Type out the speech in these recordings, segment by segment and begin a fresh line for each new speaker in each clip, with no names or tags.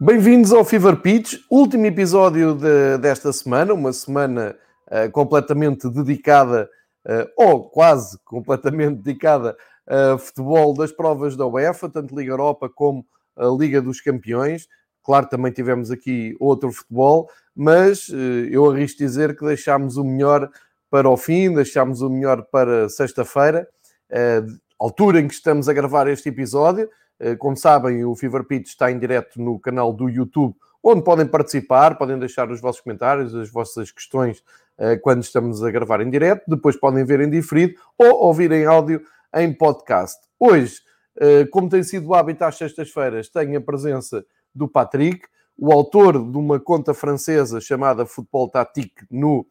Bem-vindos ao Fever Pitch, último episódio de, desta semana, uma semana uh, completamente dedicada, uh, ou quase completamente dedicada a futebol das provas da UEFA, tanto Liga Europa como a Liga dos Campeões. Claro, também tivemos aqui outro futebol, mas uh, eu arrisco dizer que deixámos o melhor para o fim, deixámos o melhor para sexta-feira, altura em que estamos a gravar este episódio. Eh, como sabem, o Fever Pitch está em direto no canal do YouTube, onde podem participar, podem deixar os vossos comentários, as vossas questões eh, quando estamos a gravar em direto. Depois podem ver em diferido ou ouvir em áudio em podcast. Hoje, eh, como tem sido o hábito às sextas-feiras, tenho a presença do Patrick, o autor de uma conta francesa chamada Futebol Tatique no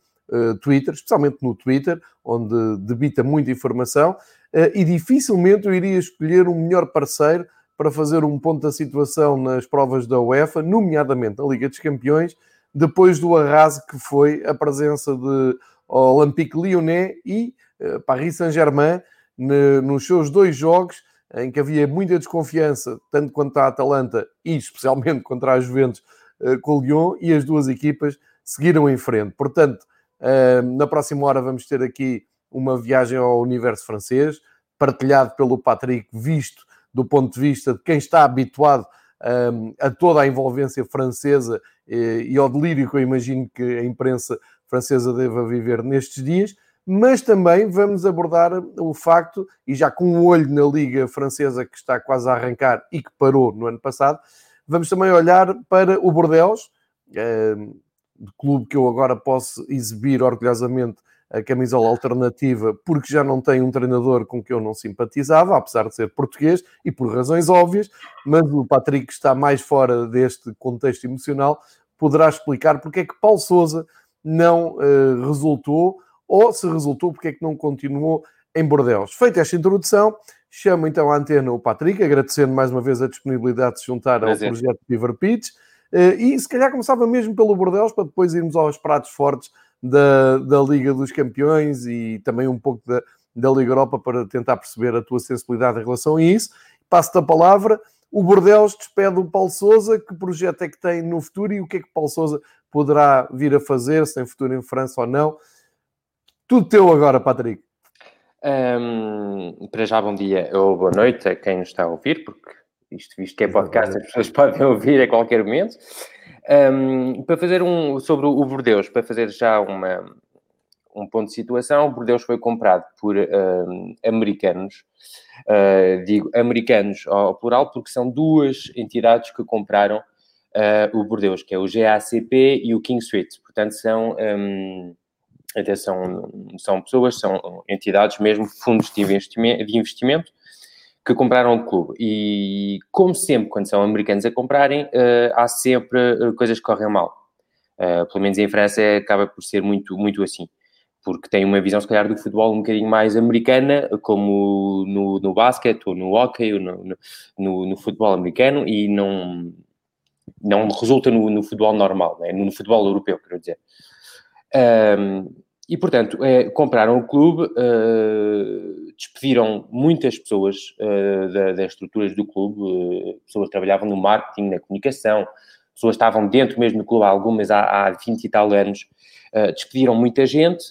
Twitter, especialmente no Twitter, onde debita muita informação, e dificilmente eu iria escolher um melhor parceiro para fazer um ponto da situação nas provas da UEFA, nomeadamente na Liga dos Campeões, depois do arraso que foi a presença de Olympique Lyonnais e uh, Paris Saint-Germain nos seus dois jogos, em que havia muita desconfiança, tanto quanto a Atalanta e especialmente contra a Juventus uh, com o Lyon, e as duas equipas seguiram em frente. Portanto, uh, na próxima hora vamos ter aqui uma viagem ao universo francês, partilhado pelo Patrick, visto do ponto de vista de quem está habituado um, a toda a envolvência francesa e, e ao delírio que eu imagino que a imprensa francesa deva viver nestes dias, mas também vamos abordar o facto, e já com um olho na Liga Francesa que está quase a arrancar e que parou no ano passado, vamos também olhar para o Bordeaux, um, clube que eu agora posso exibir orgulhosamente a camisola alternativa porque já não tem um treinador com que eu não simpatizava, apesar de ser português e por razões óbvias, mas o Patrick está mais fora deste contexto emocional, poderá explicar porque é que Paulo Sousa não uh, resultou ou se resultou porque é que não continuou em Bordeaux. Feita esta introdução, chamo então à antena o Patrick, agradecendo mais uma vez a disponibilidade de se juntar ao projeto Fever Pitch, uh, e se calhar começava mesmo pelo Bordeaux para depois irmos aos pratos fortes da, da Liga dos Campeões e também um pouco da, da Liga Europa para tentar perceber a tua sensibilidade em relação a isso. Passo-te a palavra. O Bordeaux despede o Paulo Souza. Que projeto é que tem no futuro e o que é que Paulo Souza poderá vir a fazer, se tem futuro em França ou não? Tudo teu agora, Patrick.
Um, para já, bom dia ou boa noite a quem nos está a ouvir, porque isto, visto que é podcast, as pessoas podem ouvir a qualquer momento. Um, para fazer um sobre o Bordeus, para fazer já uma, um ponto de situação, o Bordeus foi comprado por um, americanos, uh, digo americanos ao plural, porque são duas entidades que compraram uh, o Bordeus, que é o GACP e o King Suite. Portanto, são, um, até são, são pessoas, são entidades mesmo, fundos de investimento, de investimento que compraram o clube. E, como sempre, quando são americanos a comprarem, uh, há sempre uh, coisas que correm mal. Uh, pelo menos em França acaba por ser muito, muito assim. Porque tem uma visão, se calhar, do futebol um bocadinho mais americana, como no, no basquete, ou no hockey, ou no, no, no futebol americano, e não, não resulta no, no futebol normal, né? no futebol europeu, quero dizer. Um, e, portanto, é, compraram o clube, uh, despediram muitas pessoas uh, da, das estruturas do clube, uh, pessoas que trabalhavam no marketing, na comunicação, pessoas que estavam dentro mesmo do clube, algumas há, há 20 e tal anos, despediram muita gente.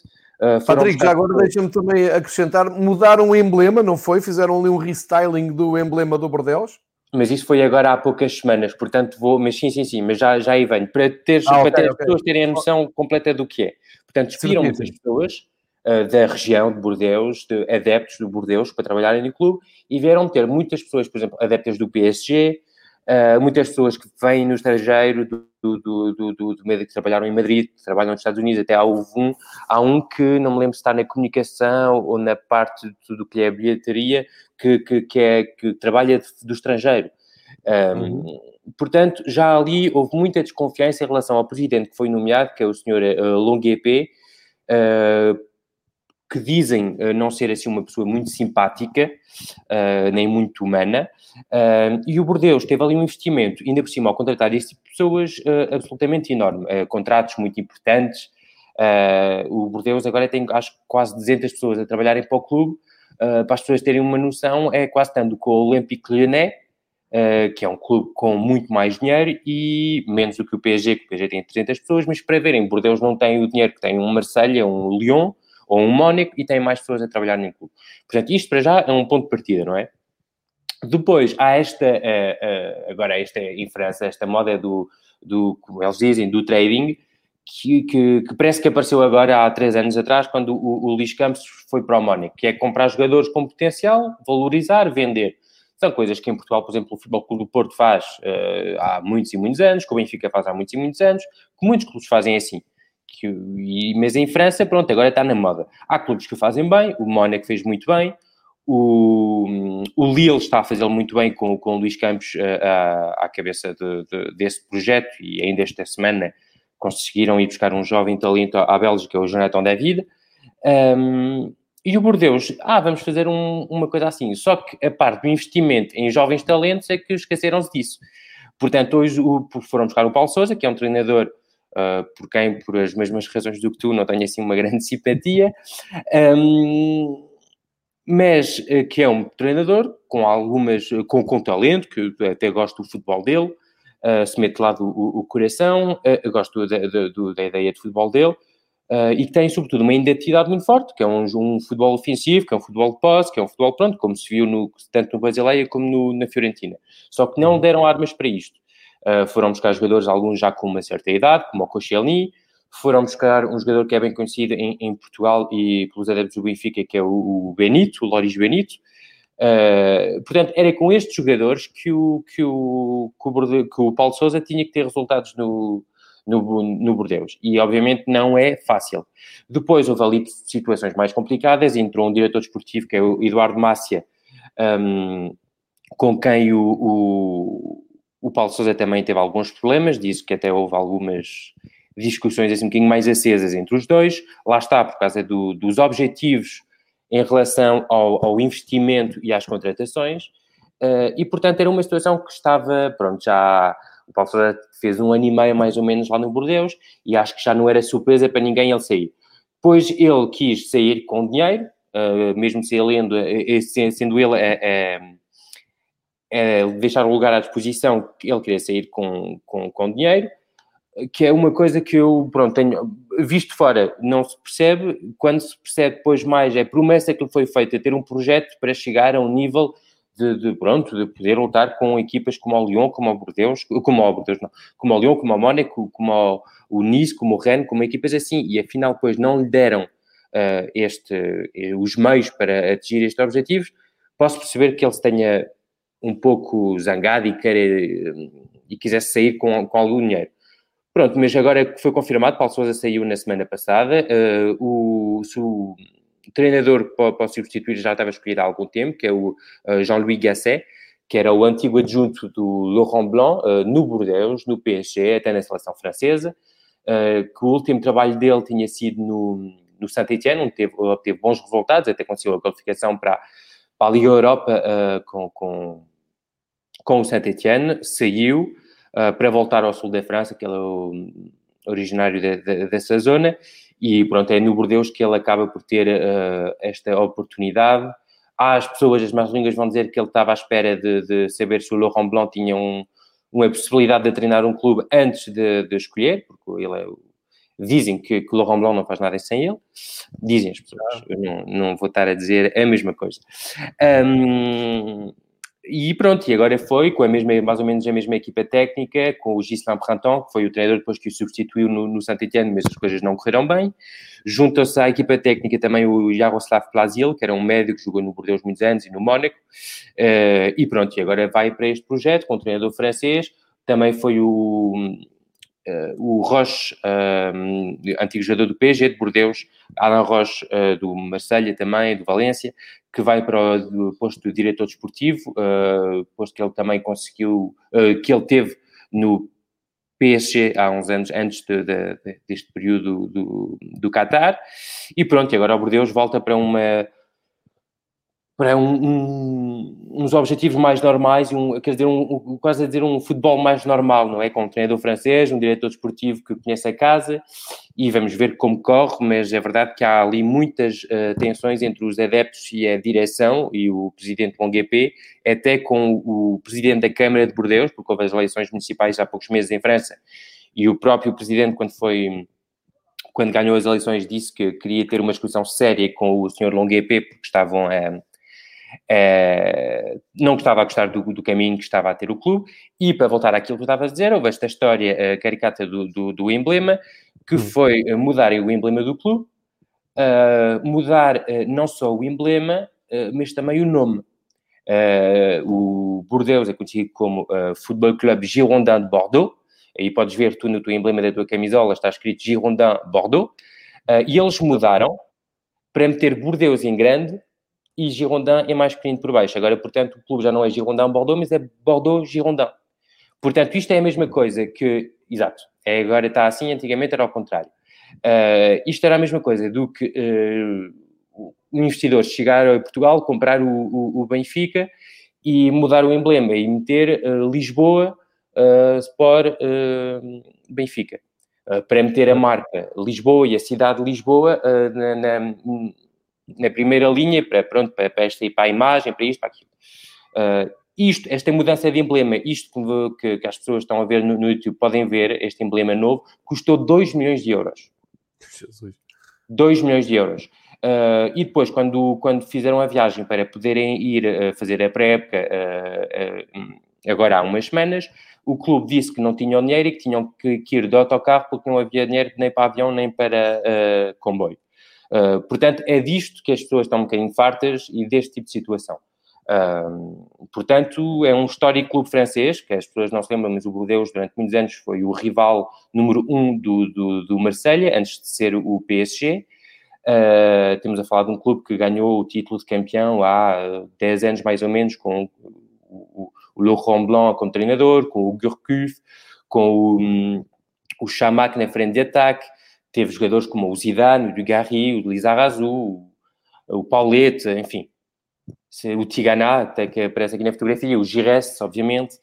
Patrick, já agora deixa-me também acrescentar, mudaram o emblema, não foi? Fizeram ali um restyling do emblema do Bordeaux?
Mas isso foi agora há poucas semanas, portanto vou, mas sim, sim, sim, mas já, já aí venho, para, ter, ah, para okay, ter okay. as pessoas terem a noção completa do que é. Portanto, despediram muitas pessoas uh, da região de Bordeus, de adeptos do Bordeus, para trabalharem no clube, e vieram ter muitas pessoas, por exemplo, adeptas do PSG, uh, eh, muitas pessoas que vêm no estrangeiro, do, do, do, do, do que trabalharam em Madrid, que trabalham nos Estados Unidos, até há um, há um que, não me lembro se está na comunicação ou na parte de tudo que é a bilheteria, que, que, que, é, que trabalha do estrangeiro. Um, uhum. Portanto, já ali houve muita desconfiança em relação ao presidente que foi nomeado, que é o senhor uh, Longuepé, uh, que dizem uh, não ser assim uma pessoa muito simpática, uh, nem muito humana, e o Bordeus teve ali um investimento, ainda por cima, ao contratar esse tipo de pessoas, absolutamente enorme, contratos muito importantes. o Bordeus agora tem, acho, quase 200 pessoas a trabalharem para o clube. para as pessoas terem uma noção, é quase tanto com o Olympique Lyonnais, uh, que é um clube com muito mais dinheiro e menos do que o PSG, que o PSG tem 300 pessoas, mas para verem, Bordeaux não tem o dinheiro que tem um Marselha, um Lyon ou um Mónaco e tem mais pessoas a trabalhar no clube. Portanto, isto para já é um ponto de partida, não é? Depois há esta, uh, uh, agora esta inferência, esta moda do, do, como eles dizem, do trading, que, que, que, parece que apareceu agora há três anos atrás, quando o, o Luís Campos foi para o Mónaco, que é comprar jogadores com potencial, valorizar, vender. São coisas que em Portugal, por exemplo, o Futebol Clube do Porto faz uh, há muitos e muitos anos, que o Benfica faz há muitos e muitos anos, que muitos clubes fazem assim. Que, e, mas em França, pronto, agora está na moda. Há clubes que o fazem bem, o Mónaco fez muito bem, o, o Lille está a fazê-lo muito bem com, com o Luís Campos uh, à, à, cabeça de, de, desse projeto e ainda esta semana conseguiram ir buscar um jovem talento à Bélgica, o Jonathan David. Um, e o Bordeus, ah, vamos fazer um, uma coisa assim. Só que a parte do investimento em jovens talentos é que esqueceram-se disso. Portanto, hoje o, foram buscar o Paulo Souza, que é um treinador uh, por quem, por as mesmas razões do que tu, não tenho assim uma grande simpatia, um, mas uh, que é um treinador com algumas, com, com talento, que até gosto do futebol dele, uh, se mete lá do, o, o coração, gosto da, da, da ideia de futebol dele, Uh, e que tem, sobretudo, uma identidade muito forte, que é um, um, futebol ofensivo, que é um futebol de posse, que é um futebol pronto, como se viu no, tanto no Basileia como no, na Fiorentina. Só que não deram armas para isto. Uh, foram buscar jogadores, alguns já com uma certa idade, como o Koscielny, foram buscar um jogador que é bem conhecido em, em Portugal e pelos adeptos do Benfica, que é o, o Benito, o Loris Benito. Uh, portanto, era com estes jogadores que o, que o, que o, que o Paulo Sousa tinha que ter resultados no, no, no Bordeus. E, obviamente, não é fácil. Depois houve ali situações mais complicadas. Entrou um diretor desportivo, que é o Eduardo Mácia, um, com quem o, o, o Paulo Sousa também teve alguns problemas. Disse que até houve algumas discussões assim um bocadinho mais acesas entre os dois. Lá está, por causa do, dos objetivos em relação ao, ao, investimento e às contratações. Uh, e, portanto, era uma situação que estava, pronto, já o Paulo Sousa fez um ano e meio mais ou menos lá no Bordeus e acho que já não era surpresa para ninguém ele sair. Pois ele quis sair com dinheiro, uh, mesmo se ele, sendo ele a, a, a, deixar o lugar à disposição, ele queria sair com, com, com dinheiro, que é uma coisa que eu, pronto, tenho visto fora, não se percebe, quando se percebe depois mais, é promessa que foi feita, ter um projeto para chegar a um nível de, de, pronto, de poder lutar com equipas como o Lyon, como o Bordeaux, como o Bordeaux, não, como o Lyon, como o Mónaco, como o, o Nice, como o Rennes, como equipas assim, e afinal depois não lhe deram uh, este, uh, os meios para atingir estes objetivos, posso perceber que ele se tenha um pouco zangado e, queira, e quisesse sair com, com algum dinheiro. Pronto, mas agora que foi confirmado, Paulo Sousa saiu na semana passada, uh, o, o o treinador para, para substituir já estava escolhido há algum tempo, que é o uh, Jean-Louis Gasset, que era o antigo adjunto do Laurent Blanc uh, no Bordeaux, no PSG, até na seleção francesa, uh, que o último trabalho dele tinha sido no, no Saint-Etienne, onde teve, obteve bons resultados, até conseguiu a qualificação para, para a Liga Europa com, com, com o Saint-Etienne, saiu para voltar ao sul da França, que ele é o originário de, de, dessa zona, e pronto, é no Bordeus que ele acaba por ter uh, esta oportunidade. Há as pessoas, as más línguas vão dizer que ele estava à espera de, de saber se o Laurent Blanc tinha um, uma possibilidade de treinar um clube antes de, de escolher, porque ele é, dizem que, que o Laurent Blanc não faz nada sem ele, dizem as pessoas, eu não, não vou estar a dizer a mesma coisa. Um, e pronto, e agora foi com a mesma, mais ou menos a mesma equipa técnica, com o Gislain Printemps, que foi o treinador depois que o substituiu no, no Saint-Etienne, mas as coisas não correram bem. Juntou-se à equipa técnica também o Jaroslav Plazil, que era um médico que jogou no Bordeaux muitos anos e no Mónaco. Uh, e pronto, e agora vai para este projeto com o treinador francês. Também foi o, o Roche, uh, antigo jogador do PSG de Bordeaux, Alain Roche do Marselha também, do Valência, que vai para o posto de diretor desportivo, uh, posto que ele também conseguiu, uh, que ele teve no PSG há uns anos antes de, de, de, deste período do, do Qatar. E pronto, agora o Bordeaux volta para uma para um, um, uns objetivos mais normais, um, quer dizer, um, quase a dizer um futebol mais normal, não é? Com um treinador francês, um diretor desportivo que conhece a casa e vamos ver como corre, mas é verdade que há ali muitas uh, tensões entre os adeptos e a direção e o presidente Longuepé, até com o presidente da Câmara de Bordeaux, porque houve as eleições municipais há poucos meses em França, e o próprio presidente, quando foi quando ganhou as eleições, disse que queria ter uma discussão séria com o senhor Longuepé, porque estavam a, Uh, não estava a gostar do, do, caminho que estava a ter o clube, e para voltar àquilo que eu estava a dizer, houve esta história uh, caricata do, do, do, emblema, que hum. foi uh, mudarem o emblema do clube, mudar não só o emblema, mas também o nome. o Bordeaux é conhecido como uh, Football Club Girondin de Bordeaux, aí podes ver tu no teu emblema da tua camisola, está escrito Girondin Bordeaux, e eles mudaram para meter Bordeaux em grande e Girondin é mais pequenino por baixo. Agora, portanto, o clube já não é Girondin-Bordeaux, mas é Bordeaux-Girondin. Portanto, isto é a mesma coisa que... Exato. É, agora está assim, antigamente era ao contrário. Uh, isto era a mesma coisa do que uh, investidores chegar a Portugal, comprar o, o, o, Benfica e mudar o emblema e meter uh, Lisboa uh, Sport Benfica. para meter a marca Lisboa e a cidade de Lisboa na, na na primeira linha para, pronto, para, para, esta, para a imagem, para isto, para aquilo. Uh, isto, esta mudança de emblema, isto que, que as pessoas estão a ver no, no, YouTube, podem ver, este emblema novo, custou 2 milhões de euros. Jesus. 2 milhões de euros. Uh, e depois, quando, quando fizeram a viagem para poderem ir uh, fazer a pré-época, uh, agora há umas semanas, o clube disse que não tinham dinheiro e que tinham que, que ir de autocarro porque não havia dinheiro nem para avião nem para comboio. Uh, portanto, é disto que as pessoas estão um bocadinho fartas e deste tipo de situação. Uh, portanto, é um histórico clube francês, que as pessoas não se lembram, mas o Bordeaux durante muitos anos foi o rival número um do, do, do Marselha, antes de ser o PSG. Uh, temos a falar de um clube que ganhou o título de campeão há 10 anos mais ou menos, com o, o Laurent Blanc como treinador, com o Gurkuf, com o, um, o Chamac na frente de ataque, teve jogadores como o Zidane, o Dugarry, o Lizarazu, o, Paulette, enfim, o Tigana, até que aparece aqui na fotografia, o Gires, obviamente.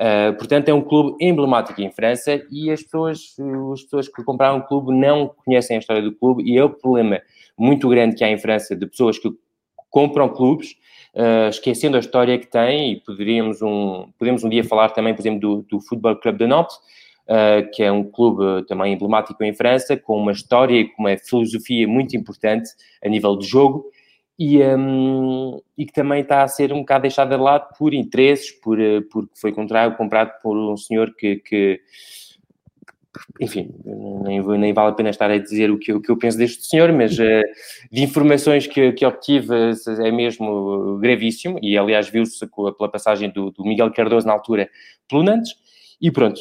Uh, portanto, é um clube emblemático em França e as pessoas, as pessoas que compraram o clube não conhecem a história do clube e é o problema muito grande que há em França de pessoas que compram clubes uh, esquecendo a história que têm e poderíamos um, podemos um dia falar também, por exemplo, do, do Futebol Clube de Nantes, uh, que é um clube também emblemático em França, com uma história e com uma filosofia muito importante a nível de jogo e, um, e que também está a ser um bocado deixado de lado por interesses, por, eh, porque foi comprado, comprado por um senhor que, que enfim, nem, nem, vale a pena estar a dizer o que, o que eu penso deste senhor, mas uh, de informações que, que obtive é mesmo gravíssimo, e aliás viu-se pela passagem do, do, Miguel Cardoso na altura pelo Nantes, e pronto,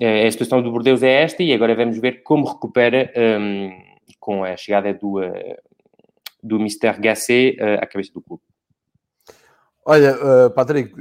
a situação do Bordeaux é esta e agora vamos ver como recupera um, com a chegada do, uh, do Mr. Gasset uh, à cabeça do clube.
Olha, uh, Patrick,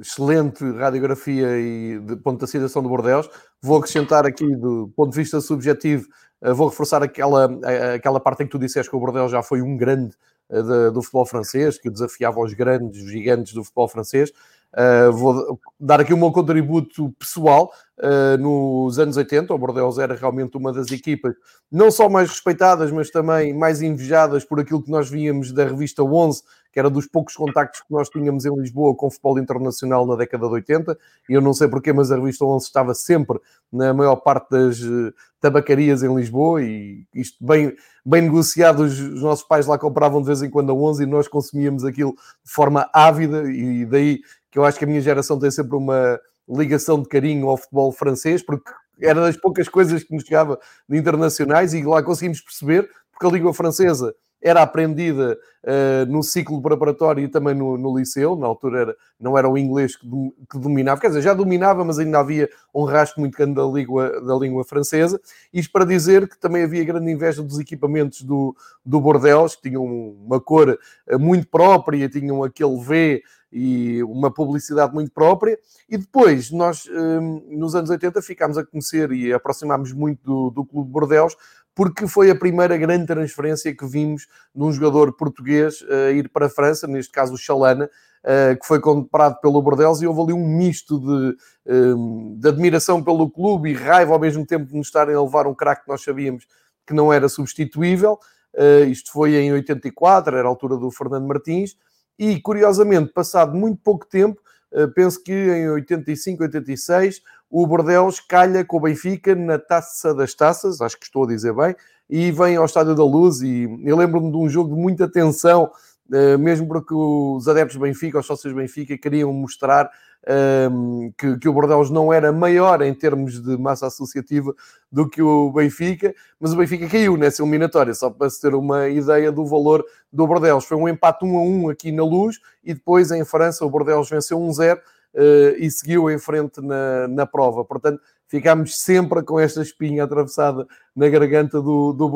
excelente radiografia e de ponto da situação do Bordeaux. Vou acrescentar aqui, do ponto de vista subjetivo, vou reforçar aquela, aquela parte em que tu disseste que o Bordeaux já foi um grande de, do futebol francês, que desafiava os grandes, os gigantes do futebol francês. Uh, vou dar aqui um meu contributo pessoal. Uh, nos anos 80, o Bordeaux era realmente uma das equipas não só mais respeitadas, mas também mais invejadas por aquilo que nós víamos da revista 11, que era dos poucos contactos que nós tínhamos em Lisboa com o futebol internacional na década de 80. E eu não sei porquê, mas a revista 11 estava sempre na maior parte das eh, tabacarias em Lisboa e isto bem, bem negociado. Os, os nossos pais lá compravam de vez em quando a 11 e nós consumíamos aquilo de forma ávida e daí que eu acho que a minha geração tem sempre uma ligação de carinho ao futebol francês, porque era das poucas coisas que nos chegava de internacionais e lá conseguimos perceber, porque a língua francesa era aprendida uh, no ciclo preparatório e também no, no liceu, na altura era, não era o inglês que, que, dominava, quer dizer, já dominava, mas ainda havia um rastro muito grande da língua, da língua francesa. Isto para dizer que também havia grande inveja dos equipamentos do, do Bordeaux, que tinham uma cor eh, muito própria, tinham aquele V e uma publicidade muito própria. E depois, nós, hum, nos anos 80, ficámos a conhecer e aproximámos muito do, do Clube Bordeaux porque foi a primeira grande transferência que vimos de um jogador português a ir para a França, neste caso o Chalana, que foi comprado pelo Bordeaux e houve ali um misto de, de admiração pelo clube e raiva ao mesmo tempo de nos estarem a levar um craque que nós sabíamos que não era substituível. Isto foi em 84, era a altura do Fernando Martins, e curiosamente, passado muito pouco tempo, penso que em 85, 86, o Bordeaux calha com o Benfica na Taça das Taças, acho que estou a dizer bem, e vem ao Estádio da Luz. E eu lembro-me de um jogo de muita tensão, eh, mesmo porque os adeptos Benfica, os sócios Benfica, queriam mostrar um, ehm, que, que, o Bordeaux não era maior em termos de massa associativa do que o Benfica, mas o Benfica caiu nessa eliminatória, só para se ter uma ideia do valor do Bordeaux. Foi um empate 1 a 1 aqui na Luz e depois em França o Bordeaux venceu 1-0 uh, e seguiu em frente na, na prova. Portanto, ficámos sempre com esta espinha atravessada na garganta do, do.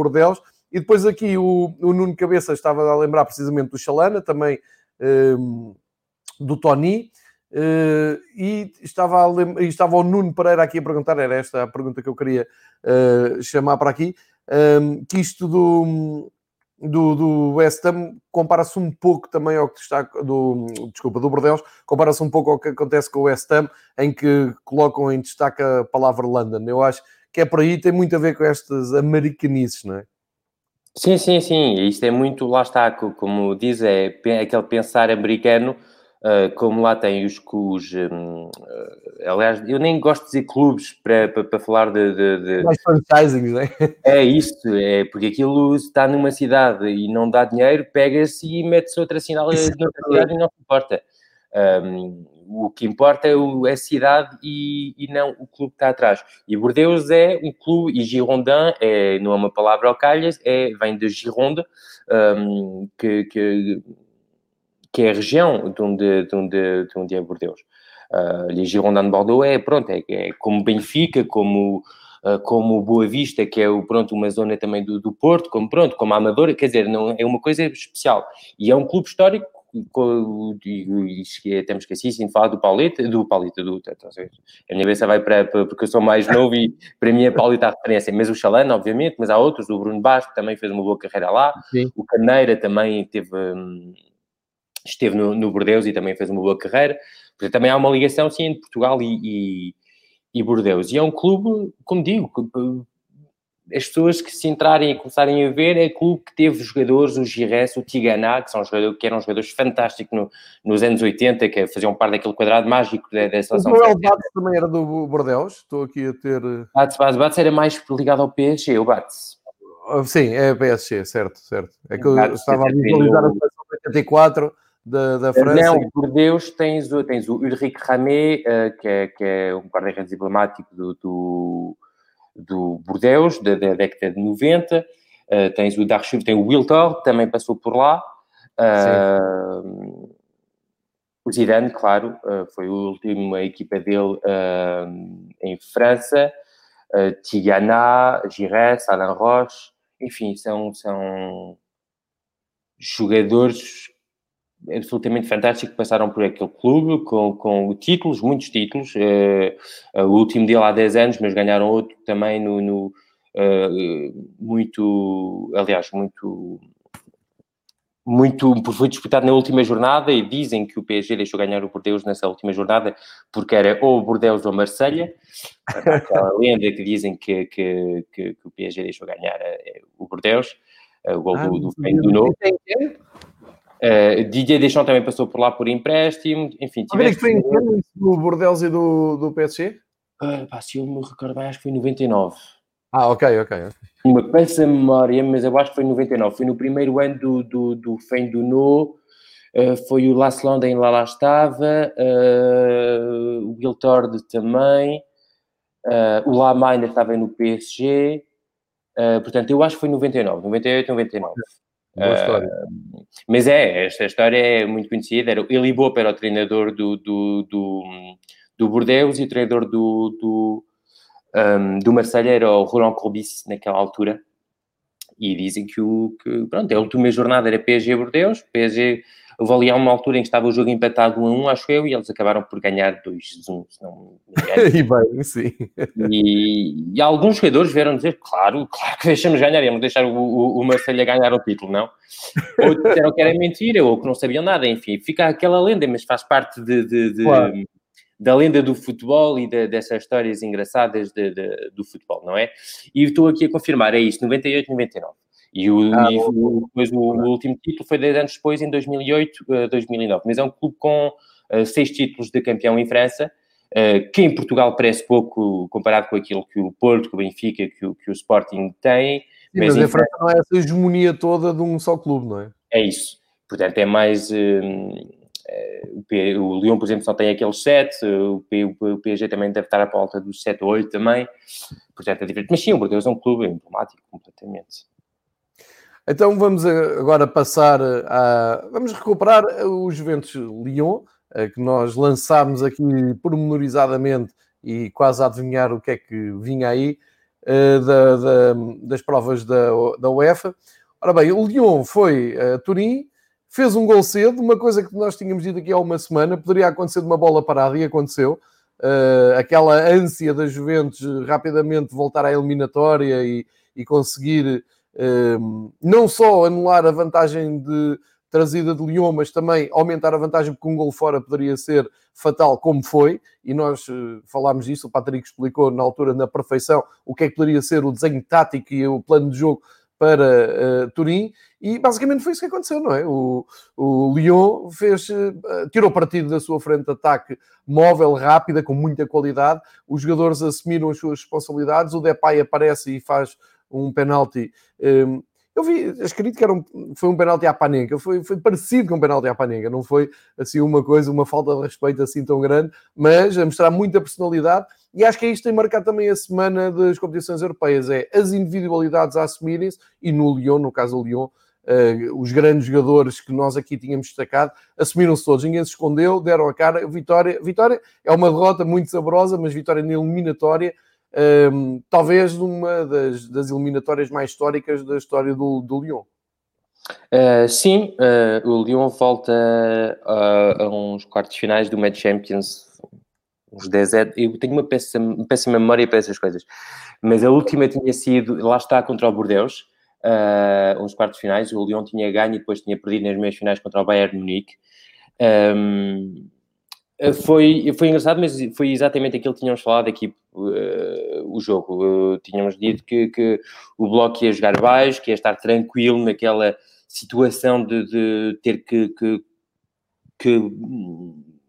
E depois aqui o, o Nuno Cabeça estava a lembrar precisamente do Chalana, também um, do Tony, uh, e estava, a estava o Nuno Pereira aqui a perguntar, era esta a pergunta que eu queria uh, chamar para aqui, um, que isto do, do, do West Ham compara-se um pouco também ao que está do, desculpa, do Bordeaux, compara-se um pouco ao que acontece com o West Ham, em que colocam em destaque a palavra London. Eu acho que é por aí, tem muito a ver com estas americanices, não é?
Sim, sim, sim. Isto é muito, lá está, como diz, é aquele pensar americano, uh, como lá tem os, os um, uh, aliás, eu nem gosto de dizer clubes para, para, para falar de... de, de...
Mais franchising, é?
É isso, é porque aquilo está numa cidade e não dá dinheiro, pega-se e mete-se outra sinal noutra cidade e não se importa. Um, o que importa é, é a cidade e, e, não o clube que está atrás. E Bordeaux é um clube, e Girondin é, não é uma palavra ao calhas, é, vem de Gironde, um, que, que, que, é a região de onde, de onde, de onde é Bordeaux. Uh, e Girondin de Bordeaux é, pronto, é, é como Benfica, como uh, como Boa Vista, que é o, pronto, uma zona também do, do Porto, como pronto, como Amadora, quer dizer, não, é uma coisa especial. E é um clube histórico e, e temos que assim de falar do Paulita, do Paulita, do, a minha cabeça vai para, para, porque eu sou mais novo e para mim a Paulita a referência, mas o Chalana, obviamente, mas há outros, o Bruno Basco também fez uma boa carreira lá, Sim. o Caneira também teve, hum, esteve no, no Bordeus e também fez uma boa carreira, Portanto, também há uma ligação, sim, entre Portugal e, e, e Bordeus, e é um clube, como digo, as pessoas que se entrarem e começarem a ver é clube que teve jogadores, o Gires, o Tiganá, que, são jogadores, que eram jogadores fantásticos no, nos anos 80, que faziam parte daquele quadrado mágico da, da seleção.
O Joel Bates também era do Bordeaux, estou aqui a ter... Eh,
Bates, Bates, Bates era mais ligado ao PSG, o Bates.
Ah, sim, é PSG, certo, certo. É que eu estava a visualizar a seleção de 84 da, da França.
Não, por Deus, tens, tens o Ulrich Ramé, uh, que, é, que é um guarda-redes emblemático do, do do Bordeaux, da, da década de 90. Uh, eh, tens o Darchur, tem o Wiltor, também passou por lá. Uh, o Zidane, claro, uh, foi a última equipa dele em França. Uh, Tigana, Gires, Alain Roche, enfim, são, são jogadores absolutamente fantástico que passaram por aquele clube com, com títulos, muitos títulos. Uh, o último dele há 10 anos, mas ganharam outro também no, no uh, muito, aliás, muito muito, foi disputado na última jornada e dizem que o PSG deixou ganhar o Bordeaux nessa última jornada porque era ou o Bordeaux ou Marselha. Aquela lenda que dizem que, que, que, que, o PSG deixou ganhar é, o Bordeaux o gol ah, do, do do Novo Uh, Didier Deschamps também passou por lá por empréstimo, enfim.
Tiveste... que foi em do Bordeaux e do, do PSG?
Uh, pá, se eu me recordo bem, acho que foi em 99.
Ah, ok, ok.
Uma peça memória, mas eu acho que foi em 99. Foi no primeiro ano do, do, do Fen do No, uh, foi o Las London lá lá estava, uh, o Will Tord também, o Lama ainda estava no PSG, portanto, eu acho que foi em 99, 98, 99. Boa história. Uh, mas é, esta história é muito conhecida. Era, ele Ibope era o treinador do, do, do, do Bordeaux e o treinador do, do, um, do Marselha era o Roland Courbis naquela altura. E dizem que, o, que pronto, a última jornada era PSG Bordeaux, PSG Houve ali uma altura em que estava o jogo empatado 1 a 1, acho eu, e eles acabaram por ganhar 2 a 1, se não
E bem, sim.
E, e, alguns jogadores vieram dizer, claro, claro que deixamos ganhar, íamos deixar o, o, o Marcelo ganhar o título, não? Ou disseram que era mentira, ou que não sabiam nada, enfim, fica aquela lenda, mas faz parte de, de, de claro. da lenda do futebol e de, dessas histórias engraçadas do futebol, não é? E estou aqui a confirmar, é isto, 98, 99. E, o, ah, e o, depois o, o, último título foi 10 anos depois, em 2008, uh, 2009. Mas é um clube com uh, seis títulos de campeão em França, uh, que em Portugal parece pouco comparado com aquilo que o Porto, que o Benfica, que o, que o Sporting tem.
Sim, mas, mas em França não é essa hegemonia toda de um só clube, não é?
É isso. Portanto, é mais... Uh, o, Lyon, por exemplo, só tem aqueles 7, o, P, o PSG também deve estar à volta dos 7 ou 8 também, portanto é diferente. Mas sim, o Bordeaux é um clube emblemático completamente.
Então vamos agora passar a. Vamos recuperar os Juventus Lyon, que nós lançámos aqui pormenorizadamente e quase a adivinhar o que é que vinha aí eh, da, da, das provas da, da UEFA. Ora bem, o Lyon foi a Turim, fez um gol cedo, uma coisa que nós tínhamos dito aqui há uma semana, poderia acontecer de uma bola parada e aconteceu. Uh, aquela ânsia da Juventus rapidamente voltar à eliminatória e, e conseguir não só anular a vantagem de trazida de Lyon, mas também aumentar a vantagem porque um gol fora poderia ser fatal, como foi, e nós uh, falámos disso, o Patrick explicou na altura, na perfeição, o que é que poderia ser o desenho tático e o plano de jogo para uh, Turim, e basicamente foi isso que aconteceu, não é? O, o Lyon fez, uh, tirou partido da sua frente de ataque móvel, rápida, com muita qualidade, os jogadores assumiram as suas responsabilidades, o Depay aparece e faz um penalti. Um, eu vi escrito que era um, foi um penalti à Panenka, foi, foi parecido com um penalti à Panenka, não foi assim uma coisa, uma falta de respeito assim tão grande, mas a mostrar muita personalidade e acho que é isto tem marcado também a semana das competições europeias, é as individualidades a assumirem-se e no Lyon, no caso do Lyon, uh, os grandes jogadores que nós aqui tínhamos destacado, assumiram-se todos, ninguém se escondeu, deram a cara, vitória, vitória é uma derrota muito saborosa, mas vitória na eliminatória, um, talvez numa das, das, eliminatórias mais históricas da história do, do Lyon.
Uh, sim, uh, o Lyon volta a, a uns quartos finais do Match Champions, uns 10 Eu tenho uma péssima, péssima memória para essas coisas, mas a última tinha sido, lá está, contra o Bordeaux, uh, uns quartos finais. O Lyon tinha ganho e depois tinha perdido nas meias finais contra o Bayern Munique. Um, foi, foi engraçado, mas foi exatamente aquilo que tínhamos falado aqui, uh, o jogo. Uh, tínhamos dito que, que, o Bloco ia jogar baixo, que ia estar tranquilo naquela situação de, de ter que, que, que,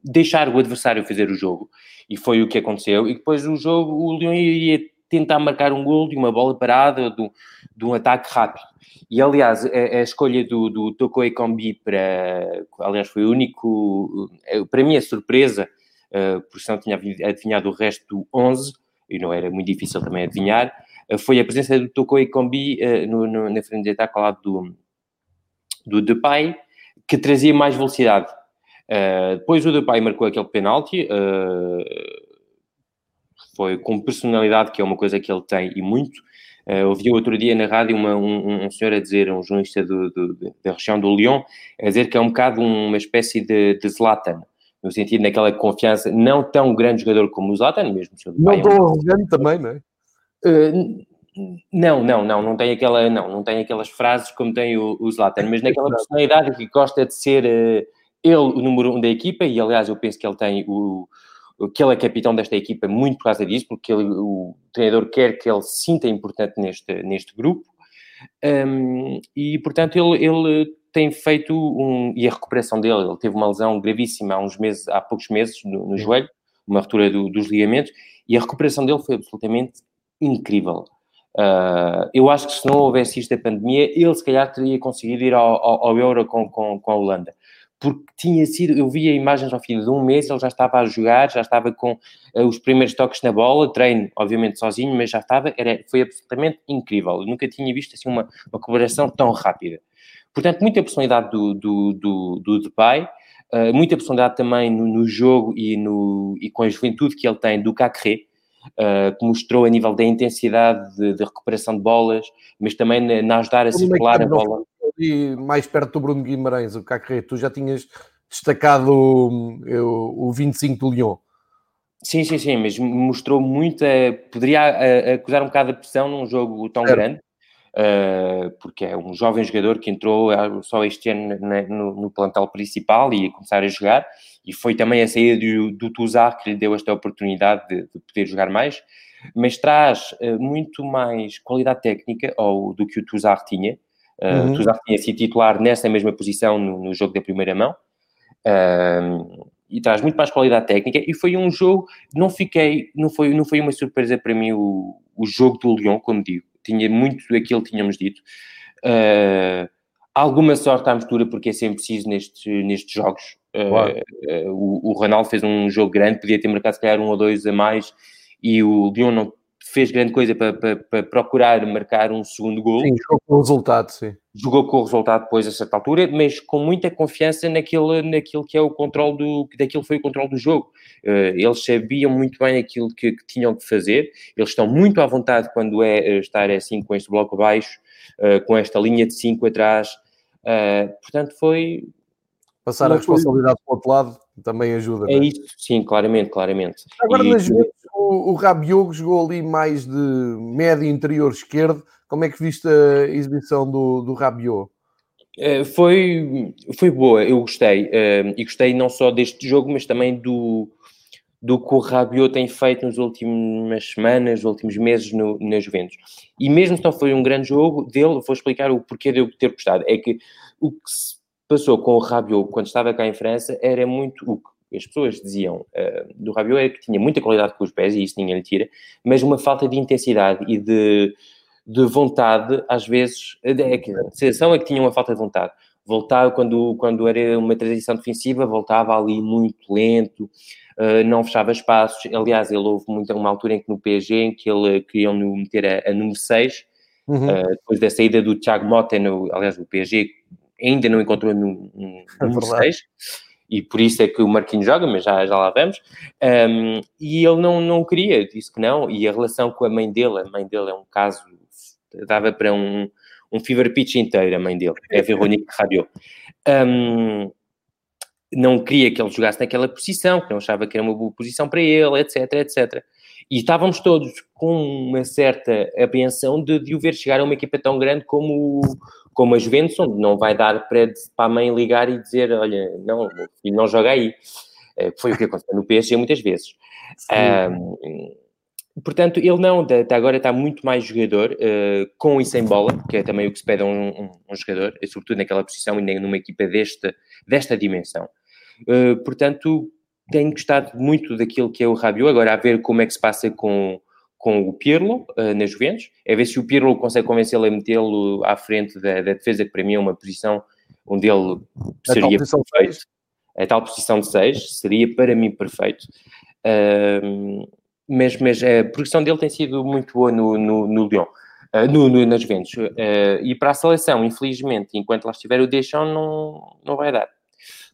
deixar o adversário fazer o jogo. E foi o que aconteceu. E depois o jogo, o Leão ia tentar marcar um gol de uma bola parada, de, de um ataque rápido. E, aliás, a, a escolha do, do Toko Ekombi para... Aliás, foi o único... Eh, para mim, a surpresa, uh, porque não tinha adivinhado o resto do 11, e não era muito difícil também adivinhar, uh, foi a presença do Toko Ekombi uh, no, no, na frente de ataque ao lado do, do Depay, que trazia mais velocidade. Uh, depois o Depay marcou aquele penalti, foi com personalidade, que é uma coisa que ele tem e muito, Uh, ouvi outro dia na rádio uma, um, um, senhor a dizer, um jornalista do, do, da região do Lyon, a dizer que é um bocado uma espécie de, de Zlatan, no sentido naquela confiança, não tão grande jogador como o Zlatan, mesmo
Não é tão arrogante também, não é?
Uh, não, não, não, não tem aquela, não, não tem aquelas frases como tem o, o Zlatan, mas naquela personalidade que gosta de ser uh, ele o número um da equipa, e aliás eu penso que ele tem o, que ele é capitão desta equipa muito por causa disso, porque ele, o treinador quer que ele se sinta importante neste, neste grupo. Um, e, portanto, ele, ele tem feito um... E a recuperação dele, ele teve uma lesão gravíssima há uns meses, há poucos meses no, no joelho, uma ruptura do, dos ligamentos, e a recuperação dele foi absolutamente incrível. Uh, eu acho que se não houvesse isto da pandemia, ele se calhar teria conseguido ir ao, ao, ao Euro com, com, com a Holanda porque tinha sido, eu via imagens ao fim de um mês, ele já estava a jogar, já estava com uh, os primeiros toques na bola, treino, obviamente, sozinho, mas já estava, era, foi absolutamente incrível. Eu nunca tinha visto assim uma, uma cooperação tão rápida. Portanto, muita personalidade do, do, do, do Depay, uh, muita personalidade também no, no, jogo e, no, e com a juventude que ele tem do Cacré, uh, que mostrou a nível da intensidade de, de recuperação de bolas, mas também na, na ajudar a circular a bola
ali mais perto do Bruno Guimarães, o Cacré, tu já tinhas destacado o, o 25 do Lyon.
Sim, sim, sim, mas mostrou muito, uh, poderia uh, acusar um bocado de pressão num jogo tão certo. grande, uh, porque é um jovem jogador que entrou só este ano no, plantel principal e ia começar a jogar, e foi também a saída do, do Tuzar que lhe deu esta oportunidade de, de poder jogar mais, mas traz muito mais qualidade técnica ou, do que o Tuzar tinha. Uhum. O Tuzar tinha sido titular nessa mesma posição no, no jogo da primeira mão. Uh, e traz muito mais qualidade técnica e foi um jogo, não fiquei, não foi, não foi uma surpresa para mim o, o jogo do Lyon, como digo, tinha muito daquilo que tínhamos dito. Uh, alguma sorte à mistura, porque é sempre preciso nestes, nestes jogos. Uh, uh, o, o Ronaldo fez um jogo grande, podia ter marcado se calhar um ou dois a mais, e o Lyon não fez grande coisa para, para, para procurar marcar um segundo gol.
Sim, jogou com o resultado, sim.
Jogou com o resultado depois a certa altura, mas com muita confiança naquilo, naquilo que é o controle do, daquilo foi o controle do jogo. Uh, eles sabiam muito bem aquilo que, que, tinham que fazer, eles estão muito à vontade quando é uh, estar assim com este bloco baixo, uh, com esta linha de 5 atrás, portanto foi...
Passar a responsabilidade para o outro lado também ajuda.
É, é isso, sim, claramente, claramente.
Agora, e, nas vezes, o, o Rabiot jogou ali mais de médio interior esquerdo. Como é que viste a exibição do, do Rabiot?
Uh, foi, foi boa, eu gostei. Uh, e gostei não só deste jogo, mas também do, do que o Rabiot tem feito nas últimas semanas, nos últimos meses no, na Juventus. E mesmo se não foi um grande jogo dele, vou explicar o porquê de eu ter gostado. É que o que se passou com o Rabiot quando estava cá em França era muito o que as pessoas diziam uh, do Rabiot é que tinha muita qualidade com os pés, e isso ninguém lhe tira, mas uma falta de intensidade e de, de vontade, às vezes, é a sensação é que tinha uma falta de vontade. Voltava, quando, quando era uma transição defensiva, voltava ali muito lento, uh, não fechava espaços. Aliás, ele houve muito, uma altura em que no PSG, em que ele queriam meter a, a número 6, uhum. uh, depois da saída do Thiago Mota, no, aliás, o PSG ainda não encontrou no é número 6, e por isso é que o Marquinhos joga, mas já, já lá vamos. Um, e ele não, não queria, disse que não, e a relação com a mãe dele, a mãe dele é um caso, dava para um, um fever pitch inteiro, a mãe dele, é Veronique Rabiot. Um, não queria que ele jogasse naquela posição, que não achava que era uma boa posição para ele, etc, etc. E estávamos todos com uma certa apreensão de, de o ver chegar a uma equipa tão grande como, como a Juventus, onde não vai dar para, para a mãe ligar e dizer, olha, não, não joga aí. Eh, foi o que aconteceu no PSG muitas vezes. Um, portanto, ele não, até agora está muito mais jogador, uh, com e sem bola, que é também o que se pede a um, um, um jogador, sobretudo naquela posição e numa equipa desta, desta dimensão. Uh, portanto, tenho gostado muito daquilo que é o Rabiot, agora a ver como é que se passa com, com o Pirlo uh, na Juventus, é ver se o Pirlo consegue convencê-lo a metê-lo à frente da, da, defesa, que para mim é uma posição onde ele seria perfeito. A tal posição de 6 seria para mim perfeito. Uh, mas, mas a progressão dele tem sido muito boa no, no, no Lyon. Uh, no, no, nas Juventus. Uh, e para a seleção, infelizmente, enquanto lá estiver o Deschamps, não, não vai dar.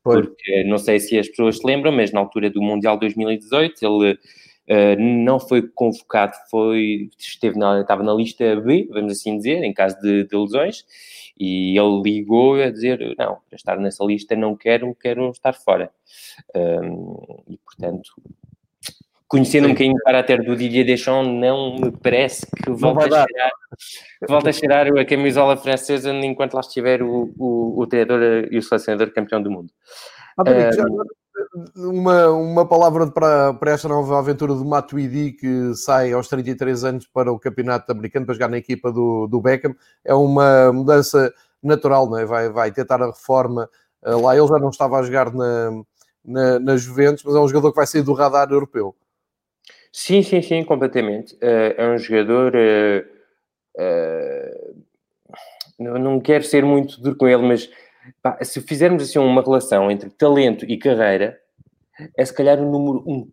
Porque não sei se as pessoas se lembram, mas na altura do Mundial 2018 ele uh, não foi convocado, foi, esteve na, estava na lista B, vamos assim dizer, em caso de, de lesões, e ele ligou a dizer, não, para estar nessa lista não quero, quero estar fora. Um, e, portanto, conhecendo Sim. um bocadinho o caráter do Didier Deschamps, não me parece que volte, a cheirar, que volte a cheirar a camisola francesa enquanto lá estiver o, o, o treinador e o selecionador campeão do mundo.
Ah, uma, uma palavra para, para esta nova aventura do Matuidi que sai aos 33 anos para o campeonato americano para jogar na equipa do, do Beckham é uma mudança natural, não é? vai, vai tentar a reforma uh, lá. Ele já não estava a jogar na, na, na Juventus, mas é um jogador que vai sair do radar europeu.
Sim, sim, sim, completamente. Uh, é um jogador. Uh, uh, não, não quero ser muito duro com ele, mas pá, se fizermos assim uma relação entre talento e carreira, é se calhar o número um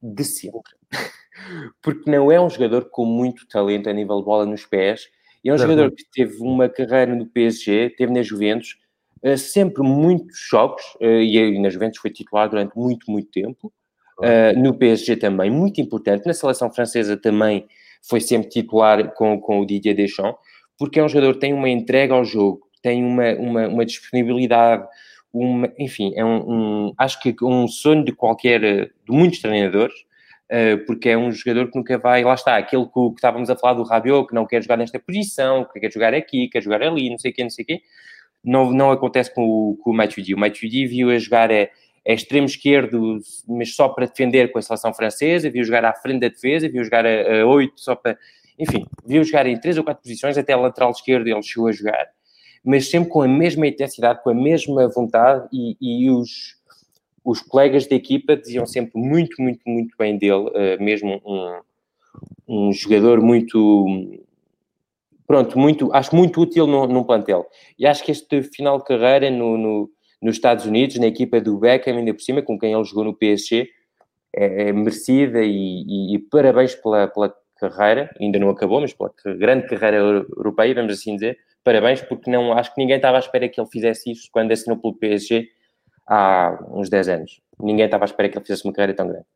de sempre. Porque não é um jogador com muito talento a nível de bola nos pés, é um jogador que teve uma carreira no PSG, teve na Juventus, sempre muitos jogos, e na Juventus foi titular durante muito, muito tempo. Uh, no PSG também, muito importante. Na seleção francesa também foi sempre titular com, com o Didier Deschamps, porque é um jogador que tem uma entrega ao jogo, tem uma, uma, uma disponibilidade, uma, enfim, é um, um, acho que um sonho de qualquer, de muitos treinadores, uh, porque é um jogador que nunca vai, lá está, aquele que, que, estávamos a falar do Rabiot, que não quer jogar nesta posição, que quer jogar aqui, quer jogar ali, não sei o quê, não sei o quê, não, não acontece com o, com o Matuidi. O Matuidi viu a jogar a extremo esquerdo, mas só para defender com a seleção francesa, viu jogar à frente da defesa, viu jogar a, 8 só para... Enfim, viu jogar em três ou quatro posições, até a lateral esquerdo ele chegou a jogar, mas sempre com a mesma intensidade, com a mesma vontade e, e os, os colegas da equipa diziam sempre muito, muito, muito bem dele, uh, mesmo um, um jogador muito pronto, muito, acho muito útil num, num plantel. E acho que este final de carreira no, no, nos Estados Unidos, na equipa do Beckham, ainda por cima, com quem ele jogou no PSG, é, é merecida e, e, e, parabéns pela, pela carreira, ainda não acabou, mas pela grande carreira europeia, vamos assim dizer, parabéns, porque não, acho que ninguém estava à espera que ele fizesse isso quando assinou pelo PSG há uns 10 anos. Ninguém estava à espera que ele fizesse uma carreira tão grande.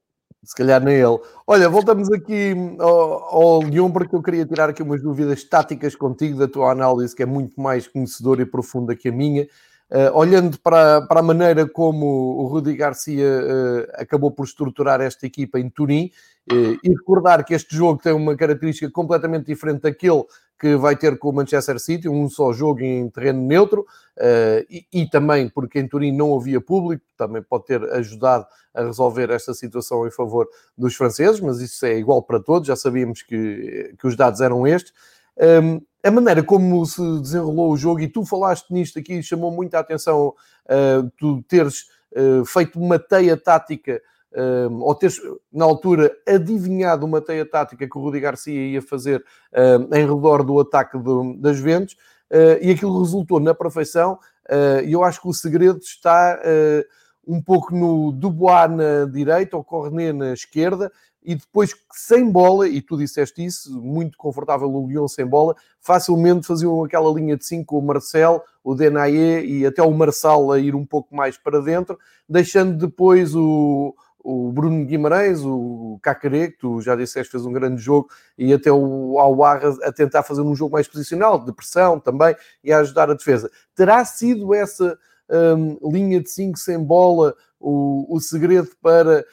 Se calhar nem ele. Olha, voltamos aqui ao, ao Lyon, porque eu queria tirar aqui umas dúvidas táticas contigo, da tua análise, que é muito mais conhecedora e profunda que a minha. Uh, olhando para, para a maneira como o Rudi Garcia uh, acabou por estruturar esta equipa em Turim, uh, e recordar que este jogo tem uma característica completamente diferente daquele que vai ter com o Manchester City, um só jogo em terreno neutro, e, e, também porque em Turim não havia público, também pode ter ajudado a resolver esta situação em favor dos franceses, mas isso é igual para todos, já sabíamos que, que os dados eram estes. Um, a maneira como se desenrolou o jogo, e tu falaste nisto aqui, chamou muita atenção uh, tu teres uh, feito uma teia tática um, ou teres, na altura, adivinhado uma teia tática que o Rudi Garcia ia fazer em redor do ataque do, das Juventus, uh, e aquilo resultou na perfeição, uh, e eu acho que o segredo está uh, um pouco no Dubois na direita, ou Cornet na esquerda, e depois sem bola, e tu disseste isso, muito confortável o Lyon sem bola, facilmente faziam aquela linha de 5 com o Marcel, o Denaye e até o Marçal a ir um pouco mais para dentro, deixando depois o, o Bruno Guimarães, o Cacare, que tu já disseste, fez um grande jogo, e até o Alwarra a tentar fazer um jogo mais posicional, de pressão também, e a ajudar a defesa. Terá sido essa um, linha de 5 sem bola o, o segredo para,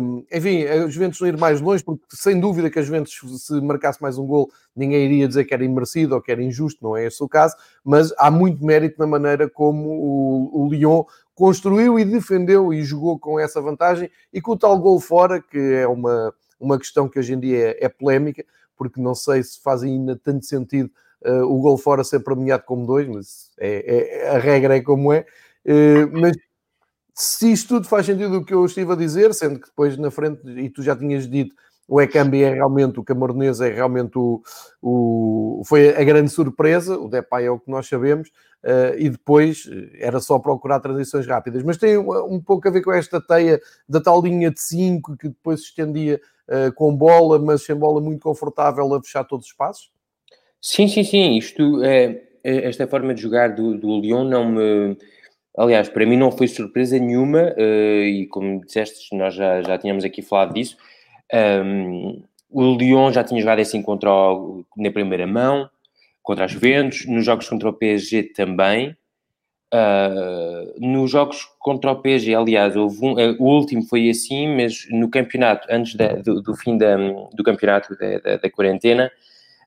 um, enfim, a Juventus não ir mais longe, porque sem dúvida que a Juventus, se marcasse mais um gol, ninguém iria dizer que era imerecido ou que era injusto, não é esse o caso, mas há muito mérito na maneira como o, o Lyon construiu e defendeu e jogou com essa vantagem e com o tal gol fora, que é uma, uma questão que hoje em dia é, é polémica, porque não sei se faz ainda tanto sentido uh, o gol fora ser premiado como dois, mas é, é, a regra é como é. Uh, mas se isto tudo faz sentido o que eu estive a dizer, sendo que depois na frente, e tu já tinhas dito, o Ekambi é realmente, o Camarnês é realmente o, o, foi a grande surpresa, o Depay é o que nós sabemos, uh, e depois era só procurar transições rápidas. Mas tem um, um pouco a ver com esta teia da tal linha de 5 que depois se estendia uh, com bola, mas sem bola muito confortável a fechar todos os espaços?
Sim, sim, sim. Isto é, esta forma de jogar do, do Lyon não me. Aliás, para mim não foi surpresa nenhuma, uh, e como disseste, nós já, já tínhamos aqui falado disso. Um, o Lyon já tinha jogado assim contra o, na primeira mão, contra as Juventus, nos jogos contra o PSG também. Uh, nos jogos contra o PSG, aliás, um, uh, o último foi assim, mas no campeonato, antes da, do, do, fim da, do campeonato da, da, da quarentena,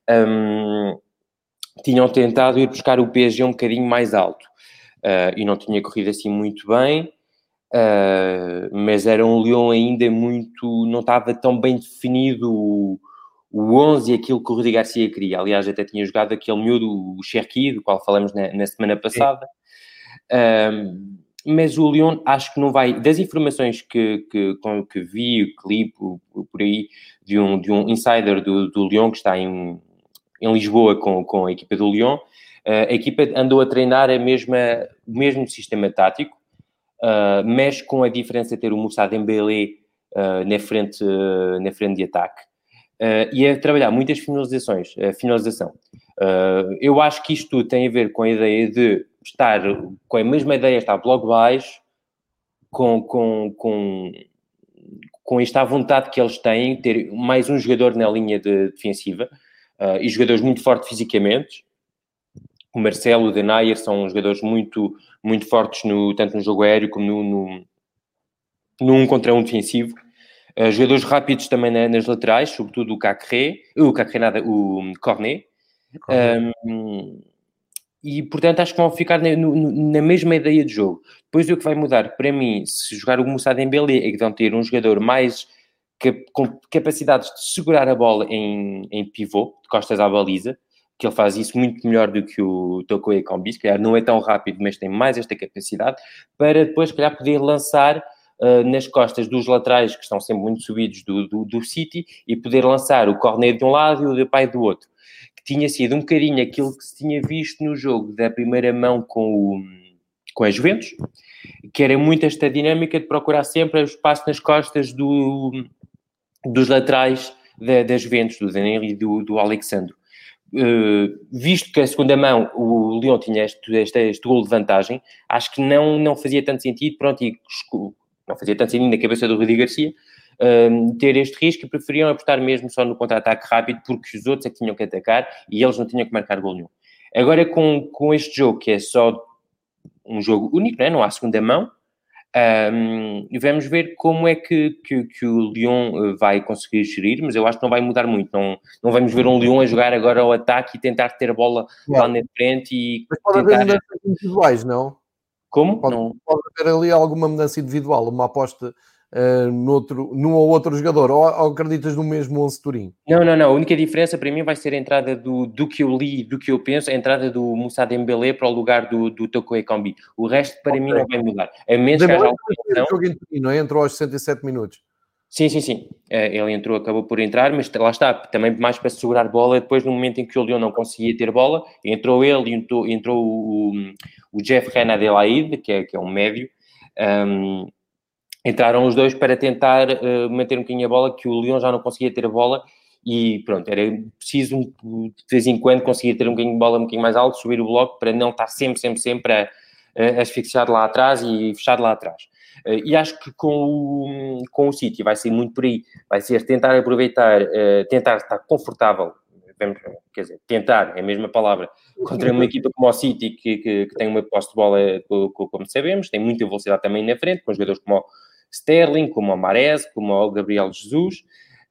um, tinham tentado ir buscar o PSG um bocadinho mais alto uh, e não tinha corrido assim muito bem. Uh, mas era um Lyon ainda muito. não estava tão bem definido o, o 11 e aquilo que o Rudi Garcia queria. Aliás, até tinha jogado aquele miúdo, o Cherki, do qual falamos na, na semana passada. Uh, mas o Lyon acho que não vai. Das informações que, que, que vi, o clipe por aí, de um, de um insider do, do Lyon que está em, em Lisboa com, com a equipa do Lyon, uh, a equipa andou a treinar a mesma, o mesmo sistema tático uh, mexe com a diferença de ter o Moussa Dembélé uh, na, frente, uh, na frente de ataque e a trabalhar muitas finalizações, finalização. eu acho que isto tem a ver com a ideia de estar com a mesma ideia, estar bloco baixo, com, com, com, com esta vontade que eles têm, ter mais um jogador na linha de defensiva e jogadores muito fortes fisicamente o Marcelo, o Denayer são jogadores muito, muito fortes, no, tanto no jogo aéreo como no, no, no um contra um defensivo. Uh, jogadores rápidos também na, nas laterais, sobretudo o Cacré, o Cacré nada, o Cornet. Um, e portanto acho que vão ficar na, na, mesma ideia de jogo. Depois o que vai mudar para mim, se jogar o Moussa Dembélé, é que vão ter um jogador mais com capacidades de segurar a bola em, em pivô, de costas à baliza, que ele faz isso muito melhor do que o Toko Ekambi, se calhar não é tão rápido, mas tem mais esta capacidade, para depois, se calhar, poder lançar uh, nas costas dos laterais, que estão sempre muito subidos do, do, do City, e poder lançar o Cornet de um lado e o Depay do outro. Que tinha sido um bocadinho aquilo que se tinha visto no jogo da primeira mão com o, com a Juventus, que era muito esta dinâmica de procurar sempre o espaço nas costas do, dos laterais da, da Juventus, do Danilo e do, do Alexandre. Uh, visto que a segunda mão o Leão tinha este, este, este gol de vantagem, acho que não, não fazia tanto sentido, pronto, e não fazia tanto sentido na cabeça do Rudi Garcia uh, ter este risco e preferiam apostar mesmo só no contra-ataque rápido porque os outros é que tinham que atacar e eles não tinham que marcar gol nenhum. Agora com, com este jogo, que é só um jogo único, não, é? não há segunda mão, um, vamos ver como é que, que, que, o Lyon eh, vai conseguir gerir, mas eu acho que não vai mudar muito. Não, não vamos ver um Lyon a jogar agora ao ataque e tentar ter a bola lá na frente e.
Mas pode tentar... haver mudanças individuais, não?
Como?
Pode, não. pode haver ali alguma mudança individual, uma aposta uh, noutro, num ou outro jogador? Ou, ou, acreditas no mesmo 11 Turim?
Não, não, não. A única diferença para mim vai ser a entrada do, do que eu li, do que eu penso, a entrada do Moussa Dembélé para o lugar do, do Toko Ekambi. O resto para okay. mim não vai mudar. A menos
Dembélé que haja Turim, não é? Entrou aos 67 minutos.
Sim, sim, sim. É, ele entrou, acabou por entrar, mas lá está, também mais para segurar bola. Depois, no momento em que o Leão não conseguia ter bola, entrou ele e entrou, entrou o, o Jeff Renadelaide, que é, que é um médio, um, entraram os dois para tentar uh, manter um bocadinho a bola, que o Leão já não conseguia ter a bola e pronto, era preciso de vez em quando conseguir ter um bocadinho de bola um bocadinho mais alto, subir o bloco para não estar sempre, sempre, sempre a, a asfixiar lá atrás e fechar lá atrás. Uh, e acho que com o, com o City vai ser muito por aí, vai ser tentar aproveitar, uh, tentar estar confortável, quer dizer, tentar, é a mesma palavra, contra uma equipa como o City, que, que, que tem uma posse de bola, como sabemos, tem muita velocidade também na frente, com jogadores como o Sterling, como o Mares, como o Gabriel Jesus.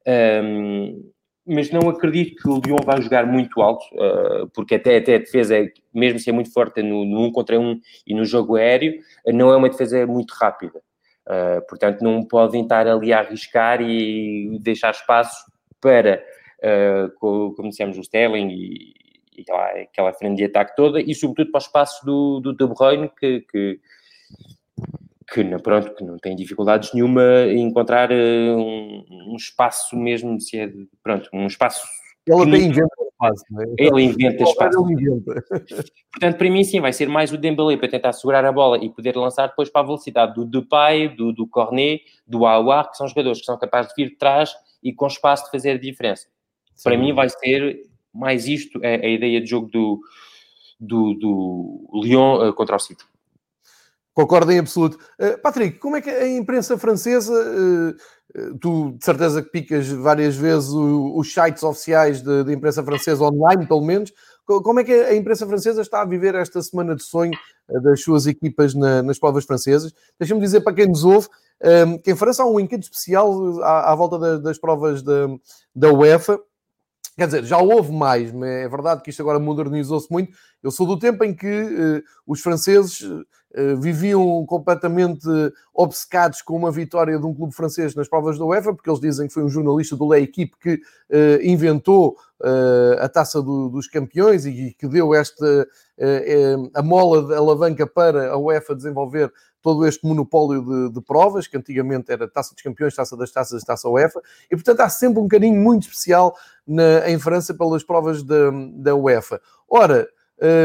Um, mas não acredito que o Lyon vai jogar muito alto, uh, porque até, até a defesa, mesmo se é muito forte no, no um contra um e no jogo aéreo, não é uma defesa muito rápida. Uh, portanto, não podem estar ali a arriscar e deixar espaço para, uh, como dissemos, o Sterling e, e aquela, aquela frente de ataque toda, e sobretudo para o espaço do, do De Bruyne, que, que que, pronto, que não tem dificuldades nenhuma em encontrar uh, um, um, espaço mesmo, se é, pronto, um espaço...
Ele até inventa espaço,
é? Ele inventa espaço. Ele inventa. Portanto, para mim, sim, vai ser mais o Dembélé para tentar segurar a bola e poder lançar depois para a velocidade do Depay, do, do Cornet, do Aouar, que são jogadores que são capazes de vir de trás e com espaço de fazer a diferença. Sim. Para mim vai ser mais isto, a, a ideia de jogo do, do, do Lyon uh, contra o City.
Concordo em absoluto. Uh, Patrick, como é que a imprensa francesa, uh, tu de certeza que picas várias vezes os sites oficiais da imprensa francesa online, pelo menos, como é que a imprensa francesa está a viver esta semana de sonho das suas equipas na, nas provas francesas? Deixa-me dizer para quem nos ouve que em França há um enquete especial à, à volta das, provas da, da UEFA. Quer dizer, já houve mais, mas é verdade que isto agora modernizou-se muito. Eu sou do tempo em que uh, os franceses eh, viviam completamente obcecados com uma vitória de um clube francês nas provas da UEFA, porque eles dizem que foi um jornalista do L'Equipe que uh, inventou uh, a taça do, dos campeões e que deu esta a mola de alavanca para a UEFA desenvolver todo este monopólio de, de, provas, que antigamente era Taça dos Campeões, Taça das Taças, Taça UEFA, e portanto há sempre um carinho muito especial na, em França pelas provas da, da UEFA. Ora,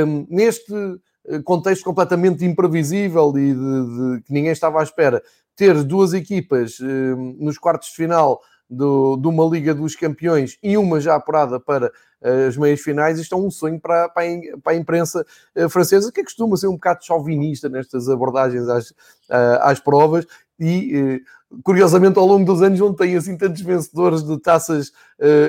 um, neste eh, contexto completamente imprevisível e de, de, que ninguém estava à espera. Ter duas equipas eh, nos quartos de final do, de uma Liga dos Campeões e uma já apurada para eh, as meias finais, isto é um sonho para, para, a, para a imprensa francesa, que costuma ser um bocado chauvinista nestas abordagens às, às provas, e curiosamente ao longo dos anos não tem assim tantos vencedores de taças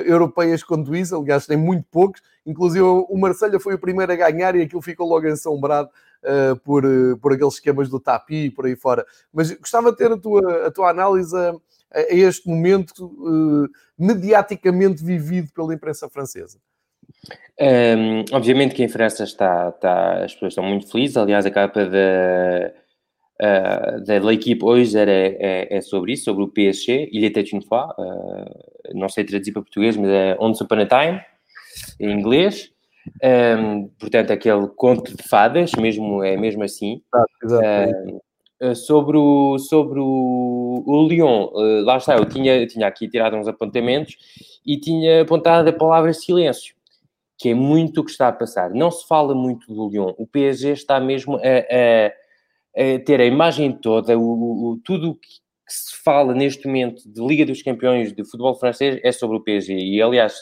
europeias quanto isso, aliás tem muito poucos, inclusive o Marselha foi o primeiro a ganhar e aquilo ficou logo ensombrado uh, por, por aqueles esquemas do tapi e por aí fora. Mas gostava de ter a tua, a tua análise a, a este momento uh, mediaticamente vivido pela imprensa francesa.
Um, obviamente que em França está, está, as pessoas estão muito felizes. Aliás, a capa da, uh, da L'Equipe hoje era, é, é, sobre isso, sobre o PSG. Il était une fois, uh, não sei traduzir para português, mas é Once Upon a Time, em inglês. Um, portanto, aquele conto de fadas, mesmo, é mesmo assim. Uh, sobre o, sobre o, o Lyon, uh, lá está, eu tinha, tinha aqui tirado uns apontamentos e tinha apontado a palavra silêncio, que é muito o que está a passar. Não se fala muito do Lyon, o PSG está mesmo a, a, a ter a imagem toda, o, o tudo o que, que se fala neste momento de Liga dos Campeões de futebol francês é sobre o PSG. E aliás,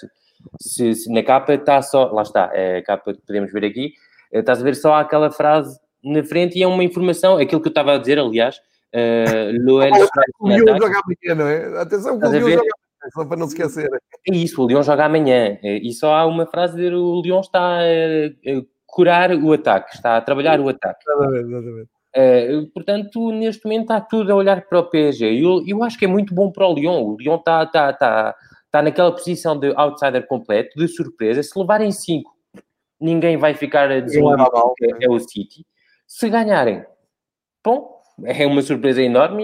se, se na capa está só, lá está, é a capa que podemos ver aqui, eh, estás a ver só aquela frase na frente e é uma informação, aquilo que eu estava a dizer, aliás, uh,
Loel... O Lyon joga amanhã, não é? Atenção que o Lyon joga amanhã, só para não se esquecer.
É isso, o Lyon joga amanhã. Eh, e só há uma frase de o Lyon está a curar o ataque, está a trabalhar o ataque. Exatamente, exatamente. Uh, portanto, neste momento está tudo a olhar para o PSG. Eu, eu acho que é muito bom para o Lyon. O Lyon está, está, está, está naquela posição de outsider completo, de surpresa. Se levarem 5, ninguém vai ficar a desiludido é, é o City. Se ganharem, bom, é uma surpresa enorme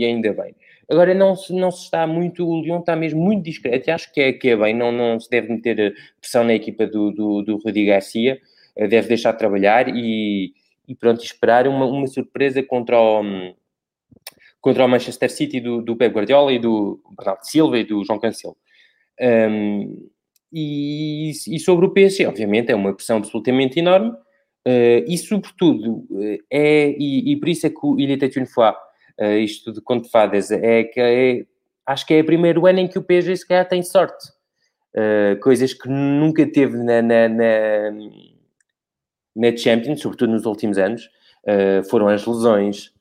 e, ainda bem. Agora não se, não se está muito, o Lyon está mesmo muito discreto e acho que é, que é bem, não, não se deve meter eh, pressão na equipa do, do, do Garcia, eh, deve deixar trabalhar e, e pronto, esperar uma, uma surpresa contra o, contra o Manchester City do, do Pep Guardiola e do Bernardo Silva e do João Cancelo. Um, e, e, sobre o PSG, obviamente, é uma pressão absolutamente enorme. Uh, e, sobretudo, uh, é, e, e, por isso é que o Il était fois, uh, isto de conto de fadas, é que é, acho que é o primeiro ano em que o PSG se calhar tem sorte. coisas que nunca teve na, na, na, na Champions, sobretudo nos últimos anos, foram as lesões,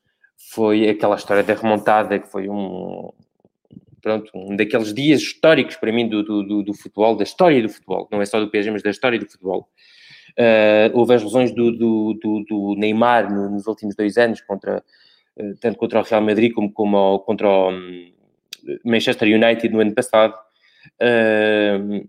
foi aquela história da remontada, que foi um, pronto, um daqueles dias históricos para mim do, do, do, futebol, da história do futebol, não é só do PSG, mas da história do futebol. Uh, houve as lesões do, do, do Neymar nos últimos dois anos, contra, uh, tanto contra o Real Madrid como, como contra o um, Manchester United no ano passado. Uh,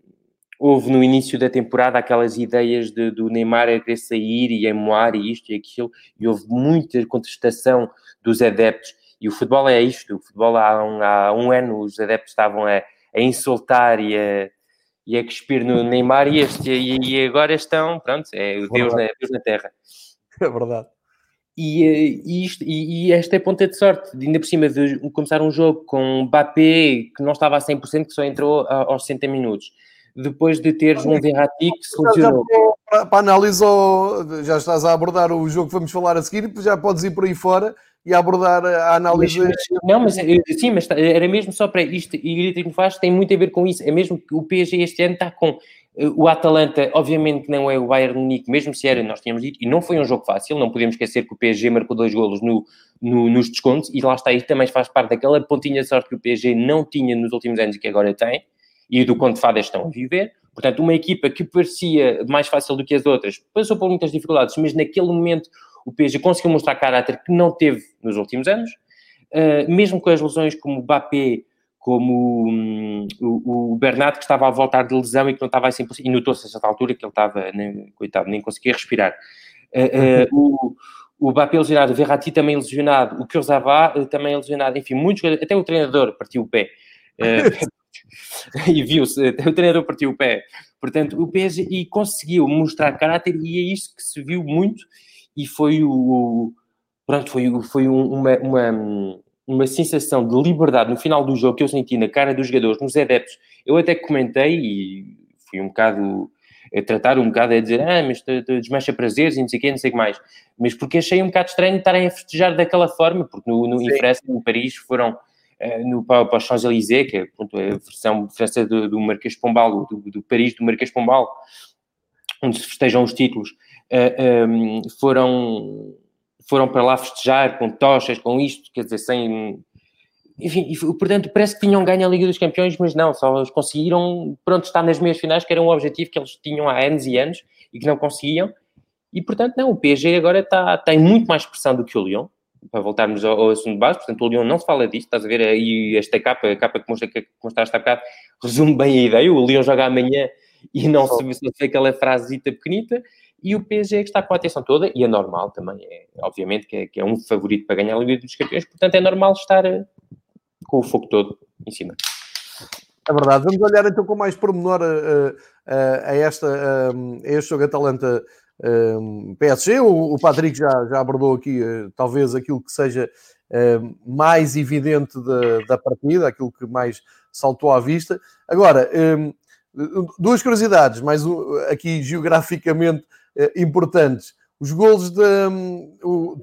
houve no início da temporada aquelas ideias de, do Neymar a querer sair e a moar e isto e aquilo, e houve muita contestação dos adeptos e o futebol é isto. O futebol há um, há um ano os adeptos estavam a, a insultar e a, e a cuspir no Neymar e, este, e, e agora estão, pronto, é o Deus na, Deus na Terra.
É verdade.
E, e, isto, e, e, esta é ponta de sorte, de ainda por cima de começar um jogo com Mbappé que não estava a 100%, que só entrou aos 60 minutos. Depois de teres um Verratti que se lesionou.
Para, para análise, já estás a abordar o jogo que vamos falar a seguir, já podes ir por aí fora e abordar a análise.
Mas, não, mas sim, mas era mesmo só para isto, e o que faz tem muito a ver com isso. É mesmo que o PSG este ano está com eh, o Atalanta, obviamente que não é o Bayern Munique, mesmo se era, nós tínhamos dito, e não foi um jogo fácil, não podemos esquecer que o PSG marcou dois golos no, no, nos descontos, e lá está, isso também faz parte daquela pontinha de sorte que o PSG não tinha nos últimos anos e que agora tem, e do quanto fadas estão a viver. Portanto, uma equipa que parecia mais fácil do que as outras, passou por muitas dificuldades, mas naquele momento o PSG conseguiu mostrar caráter que não teve nos últimos anos, uh, mesmo com as lesões como o Mbappé, como um, o, o Bernardo, que estava a voltar de lesão e que não estava a 100%, e notou-se a certa altura que ele estava, nem, coitado, nem conseguia respirar. Uh, uh, o, o Mbappé lesionado, o Verratti também lesionado, o Kurzawa também lesionado, enfim, muitos, até o treinador partiu o pé. e viu-se, o treinador partiu o pé. Portanto, o PSG e conseguiu mostrar caráter e é isso que se viu muito e foi o, pronto, foi, foi uma, uma, uma sensação de liberdade no final do jogo que eu senti na cara dos jogadores, nos adeptos. Eu até comentei e fui um bocado a tratar um bocado a dizer, ah, mas desmancha prazeres e não sei o quê, não sei o que mais. Mas porque achei um bocado estranho estarem a festejar daquela forma, porque no, no em França, no Paris, foram uh, no, para, para os Champs-Élysées, que é pronto, a versão francesa do, do Marquês Pombal, do, do Paris do Marquês Pombal, onde se festejam os títulos, um, foram, foram para lá festejar com tochas, com isto, quer dizer, sem. Enfim, portanto, parece que tinham ganho a Liga dos Campeões, mas não, só conseguiram, pronto, estar nas meias finais, que era um objetivo que eles tinham há anos e anos e que não conseguiam. E, portanto, não, o PSG agora está, tem muito mais pressão do que o Lyon, para voltarmos ao, ao assunto de base, portanto, o Lyon não se fala disto, estás a ver aí esta capa, a capa que, mostra, que mostraste há bocado, resume bem a ideia, o Lyon joga amanhã e não se, vê, se vê aquela frasezita pequenita, e o PSG que está com a atenção toda, e é normal também, é, obviamente que é, que é um favorito para ganhar a Liga dos Campeões, portanto é normal estar eh, com o foco todo em cima.
É verdade. Vamos olhar então com mais pormenor a, a, a, esta, a este jogo Atalanta PSG. O, o Patrick já, já abordou aqui uh, talvez aquilo que seja uh, mais evidente da, da partida, aquilo que mais saltou à vista. Agora, duas curiosidades, mais um, aqui geograficamente uh, importantes. Os golos de, um,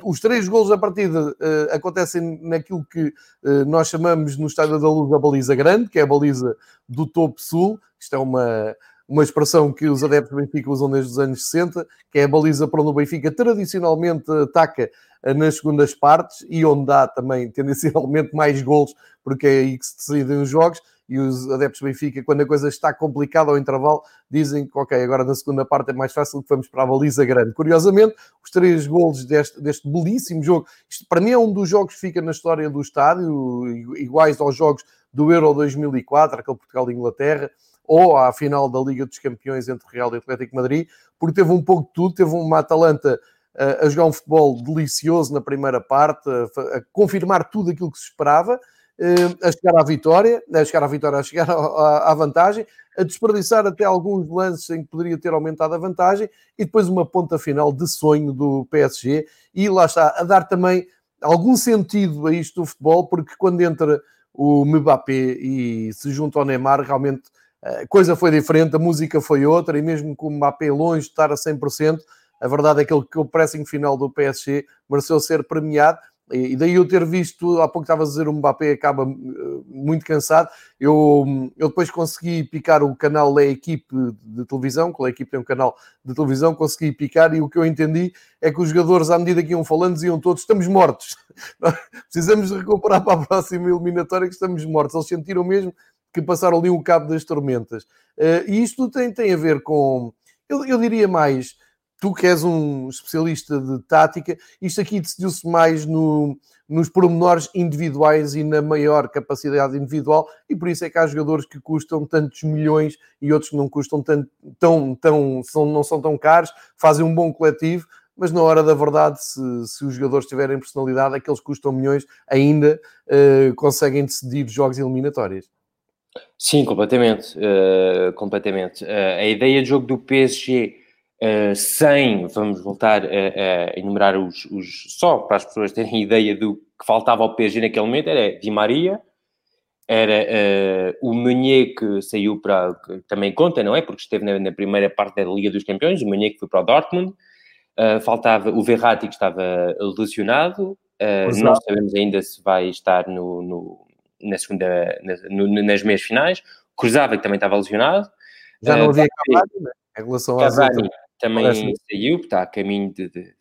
os três golos da partida uh, acontecem naquilo que uh, nós chamamos no Estádio da Luz a baliza grande, que é a baliza do topo sul. Isto é uma, uma expressão que os adeptos do Benfica usam desde os anos 60, que é a baliza para onde o Benfica tradicionalmente ataca nas segundas partes e onde dá também tendencialmente mais golos, porque é aí que se decidem os jogos e os adeptos do Benfica, quando a coisa está complicada ao intervalo, dizem que, ok, agora na segunda parte é mais fácil que vamos para a baliza grande. Curiosamente, os três golos deste, deste belíssimo jogo, isto para mim é um dos jogos que fica na história do estádio, iguais aos jogos do Euro 2004, aquele Portugal e Inglaterra, ou à final da Liga dos Campeões entre Real e Atlético Madrid, porque teve um pouco de tudo, teve uma Atalanta eh, a jogar um futebol delicioso na primeira parte, a, confirmar tudo aquilo que se esperava, a chegar à vitória, a chegar à vitória, a chegar à, vantagem, a desperdiçar até alguns lances em que poderia ter aumentado a vantagem e depois uma ponta final de sonho do PSG e lá está, a dar também algum sentido a isto do futebol, porque quando entra o Mbappé e se junta ao Neymar, realmente a coisa foi diferente, a música foi outra e mesmo com o Mbappé longe de estar a 100%, a verdade é que o pressing final do PSG mereceu ser premiado e daí eu ter visto, há pouco estava a dizer, o Mbappé acaba eh, muito cansado. Eu, eu depois consegui picar o canal da equipe de televisão, que a equipe tem um canal de televisão, consegui picar e o que eu entendi é que os jogadores, à medida que iam falando, diziam todos: estamos mortos, precisamos recuperar para a próxima eliminatória que estamos mortos. Eles sentiram mesmo que passaram ali o cabo das tormentas. Eh, e isto tem, tem a ver com, eu, eu diria mais tu que és um especialista de tática, isto aqui decidiu-se mais no, nos pormenores individuais e na maior capacidade individual, e por isso é que há jogadores que custam tantos milhões e outros que não custam tanto, tão, tão, são, não são tão caros, fazem um bom coletivo, mas na hora da verdade, se, se os jogadores tiverem personalidade, aqueles que custam milhões ainda uh, conseguem decidir jogos eliminatórios.
Sim, completamente. Uh, completamente. Uh, a ideia de jogo do PSG Uh, sem, vamos voltar a, a enumerar os, os, só para as pessoas terem ideia do que faltava ao PSG naquele momento, era Di Maria, era uh, o Meunier que saiu para, que também conta, não é? Porque esteve na, na, primeira parte da Liga dos Campeões, o Meunier que foi para o Dortmund, uh, faltava o Verratti que estava lesionado, não sabemos ainda se vai estar no, no na segunda, na, no, nas meias finais, Cruzava que também estava lesionado.
Já não havia Cavani, né? Em relação
Cavani, também Parece saiu, está a caminho de, de,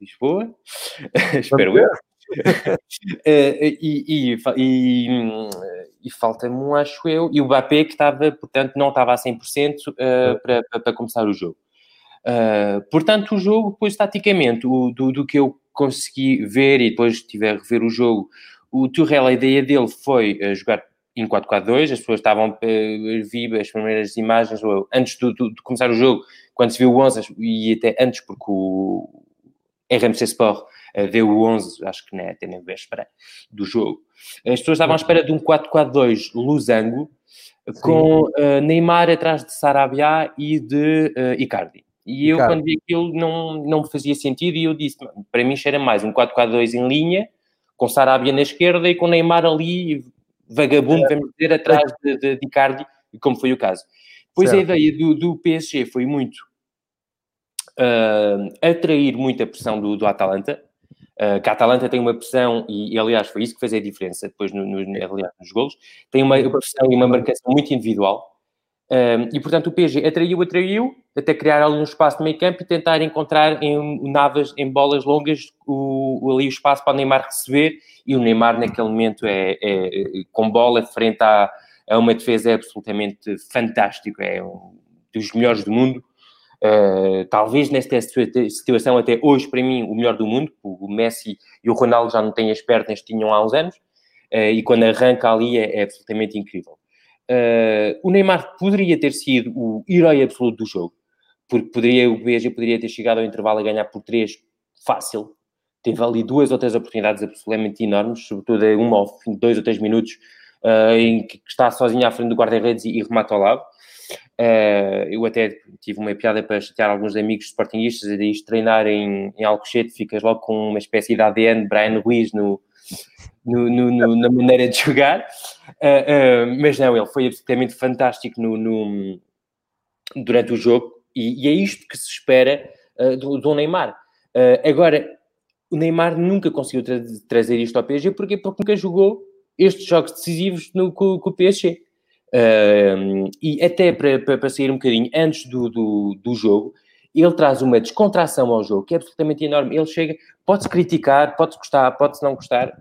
Lisboa, espero eu. Eh, e, e, e, e falta-me um, acho eu, e o Mbappé que estava, portanto, não estava a 100% uh, eh, para, para, começar o jogo. Uh, portanto, o jogo, depois, taticamente, o, do, do que eu consegui ver e depois estiver a rever o jogo, o Turrell, a ideia dele foi uh, jogar em 4-4-2, as pessoas estavam, uh, vi as primeiras imagens, antes do, do, de começar o jogo, quando se viu o 11, e até antes, porque o RMC Sport uh, deu o 11, acho que né, até nem véspera do jogo, as pessoas estavam à espera de um 4-4-2 losango, com uh, Neymar atrás de Sarabia e de uh, Icardi. E eu, quando vi aquilo, não, não me fazia sentido, e eu disse, para mim cheira mais um 4-4-2 em linha, com Sarabia na esquerda e com Neymar ali, vagabundo, é. vamos dizer, atrás de, de, de Icardi, como foi o caso. Pois certo. a ideia do, do PSG foi muito uh, atrair muita pressão do, do Atalanta, uh, que a Atalanta tem uma pressão, e, e, aliás foi isso que fez a diferença depois no, no, aliás, nos golos, tem uma pressão e uma marcação muito individual, Um, e, portanto, o PSG atraiu, atraiu, até criar ali um espaço no meio campo e tentar encontrar em navas, em bolas longas, o, ali o espaço para o Neymar receber. E o Neymar, naquele momento, é, é, é com bola frente a, uma defesa absolutamente fantástico. É um dos melhores do mundo. Uh, talvez nesta situação, até hoje, para mim, o melhor do mundo. O Messi e o Ronaldo já não têm as pernas que tinham há uns anos. Uh, e quando arranca ali é, é absolutamente incrível. Uh, o Neymar poderia ter sido o herói absoluto do jogo, porque poderia, o PSG poderia ter chegado ao intervalo a ganhar por 3 fácil. Teve ali duas ou três oportunidades absolutamente enormes, sobretudo uma ao fim de dois ou três minutos, uh, em que está sozinho à frente do guarda-redes e, e remata ao lado. Uh, eu até tive uma piada para chatear alguns amigos sportinguistas, e isto treinar em, em Alcochete, ficas logo com uma espécie de ADN Brian Ruiz no, no, no, no, na maneira de jogar, uh, mas não, ele foi absolutamente fantástico no, durante o jogo e, e, é isto que se espera uh, do, do, Neymar. agora, o Neymar nunca conseguiu tra trazer isto ao PSG, porque Porque nunca jogou estes jogos decisivos no, com, com o PSG. e até para, para, para, sair um bocadinho antes do, do, do jogo, ele traz uma descontração ao jogo que é absolutamente enorme. Ele chega, pode-se criticar, pode-se gostar, pode-se não gostar,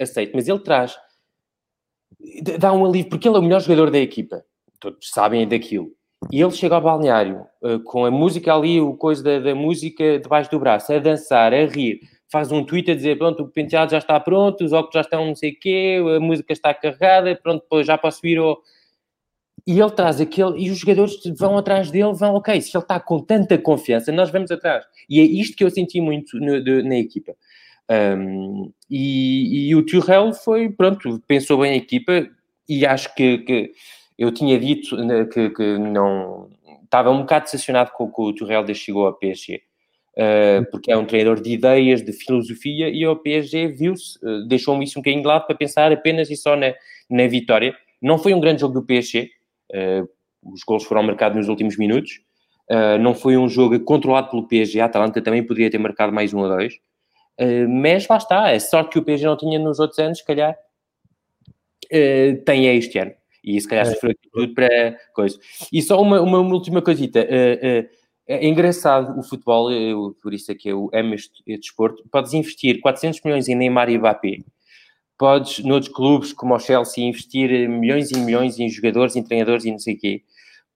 aceito, mas ele traz, dá um alívio, porque ele é o melhor jogador da equipa, todos sabem daquilo. E ele chega ao balneário uh, com a música ali, o coisa da, da, música debaixo do braço, a dançar, a rir, faz um tweet a dizer: Pronto, o penteado já está pronto, os óculos já estão não sei o quê, a música está carregada, pronto, depois já posso ir ao. E ele traz aquele, e os jogadores vão atrás dele, vão, ok, se ele está com tanta confiança, nós vamos atrás. E é isto que eu senti muito no, de, na equipa. Um, e, e, o Turrell foi, pronto, pensou bem a equipa e acho que, que eu tinha dito né, que, que, não estava um bocado decepcionado com, com o Turrell desde que chegou ao PSG. Uh, porque é um treinador de ideias, de filosofia, e o PSG viu-se, uh, deixou-me isso um bocadinho de lado para pensar apenas e só na, na vitória. Não foi um grande jogo do PSG, uh, os gols foram marcados nos últimos minutos, não foi um jogo controlado pelo PSG, a Atalanta também poderia ter marcado mais um ou dois, mas lá está, a sorte que o PSG não tinha nos outros anos, se calhar, uh, tem é este ano. E se calhar é. sofreu tudo para coisa. E só uma, uma, última coisita. Uh, é engraçado o futebol, eu, por isso é que eu amo este, este desporto. Podes investir 400 milhões em Neymar e Mbappé. Podes, noutros clubes como o Chelsea, investir milhões e milhões em jogadores, em treinadores e não sei o quê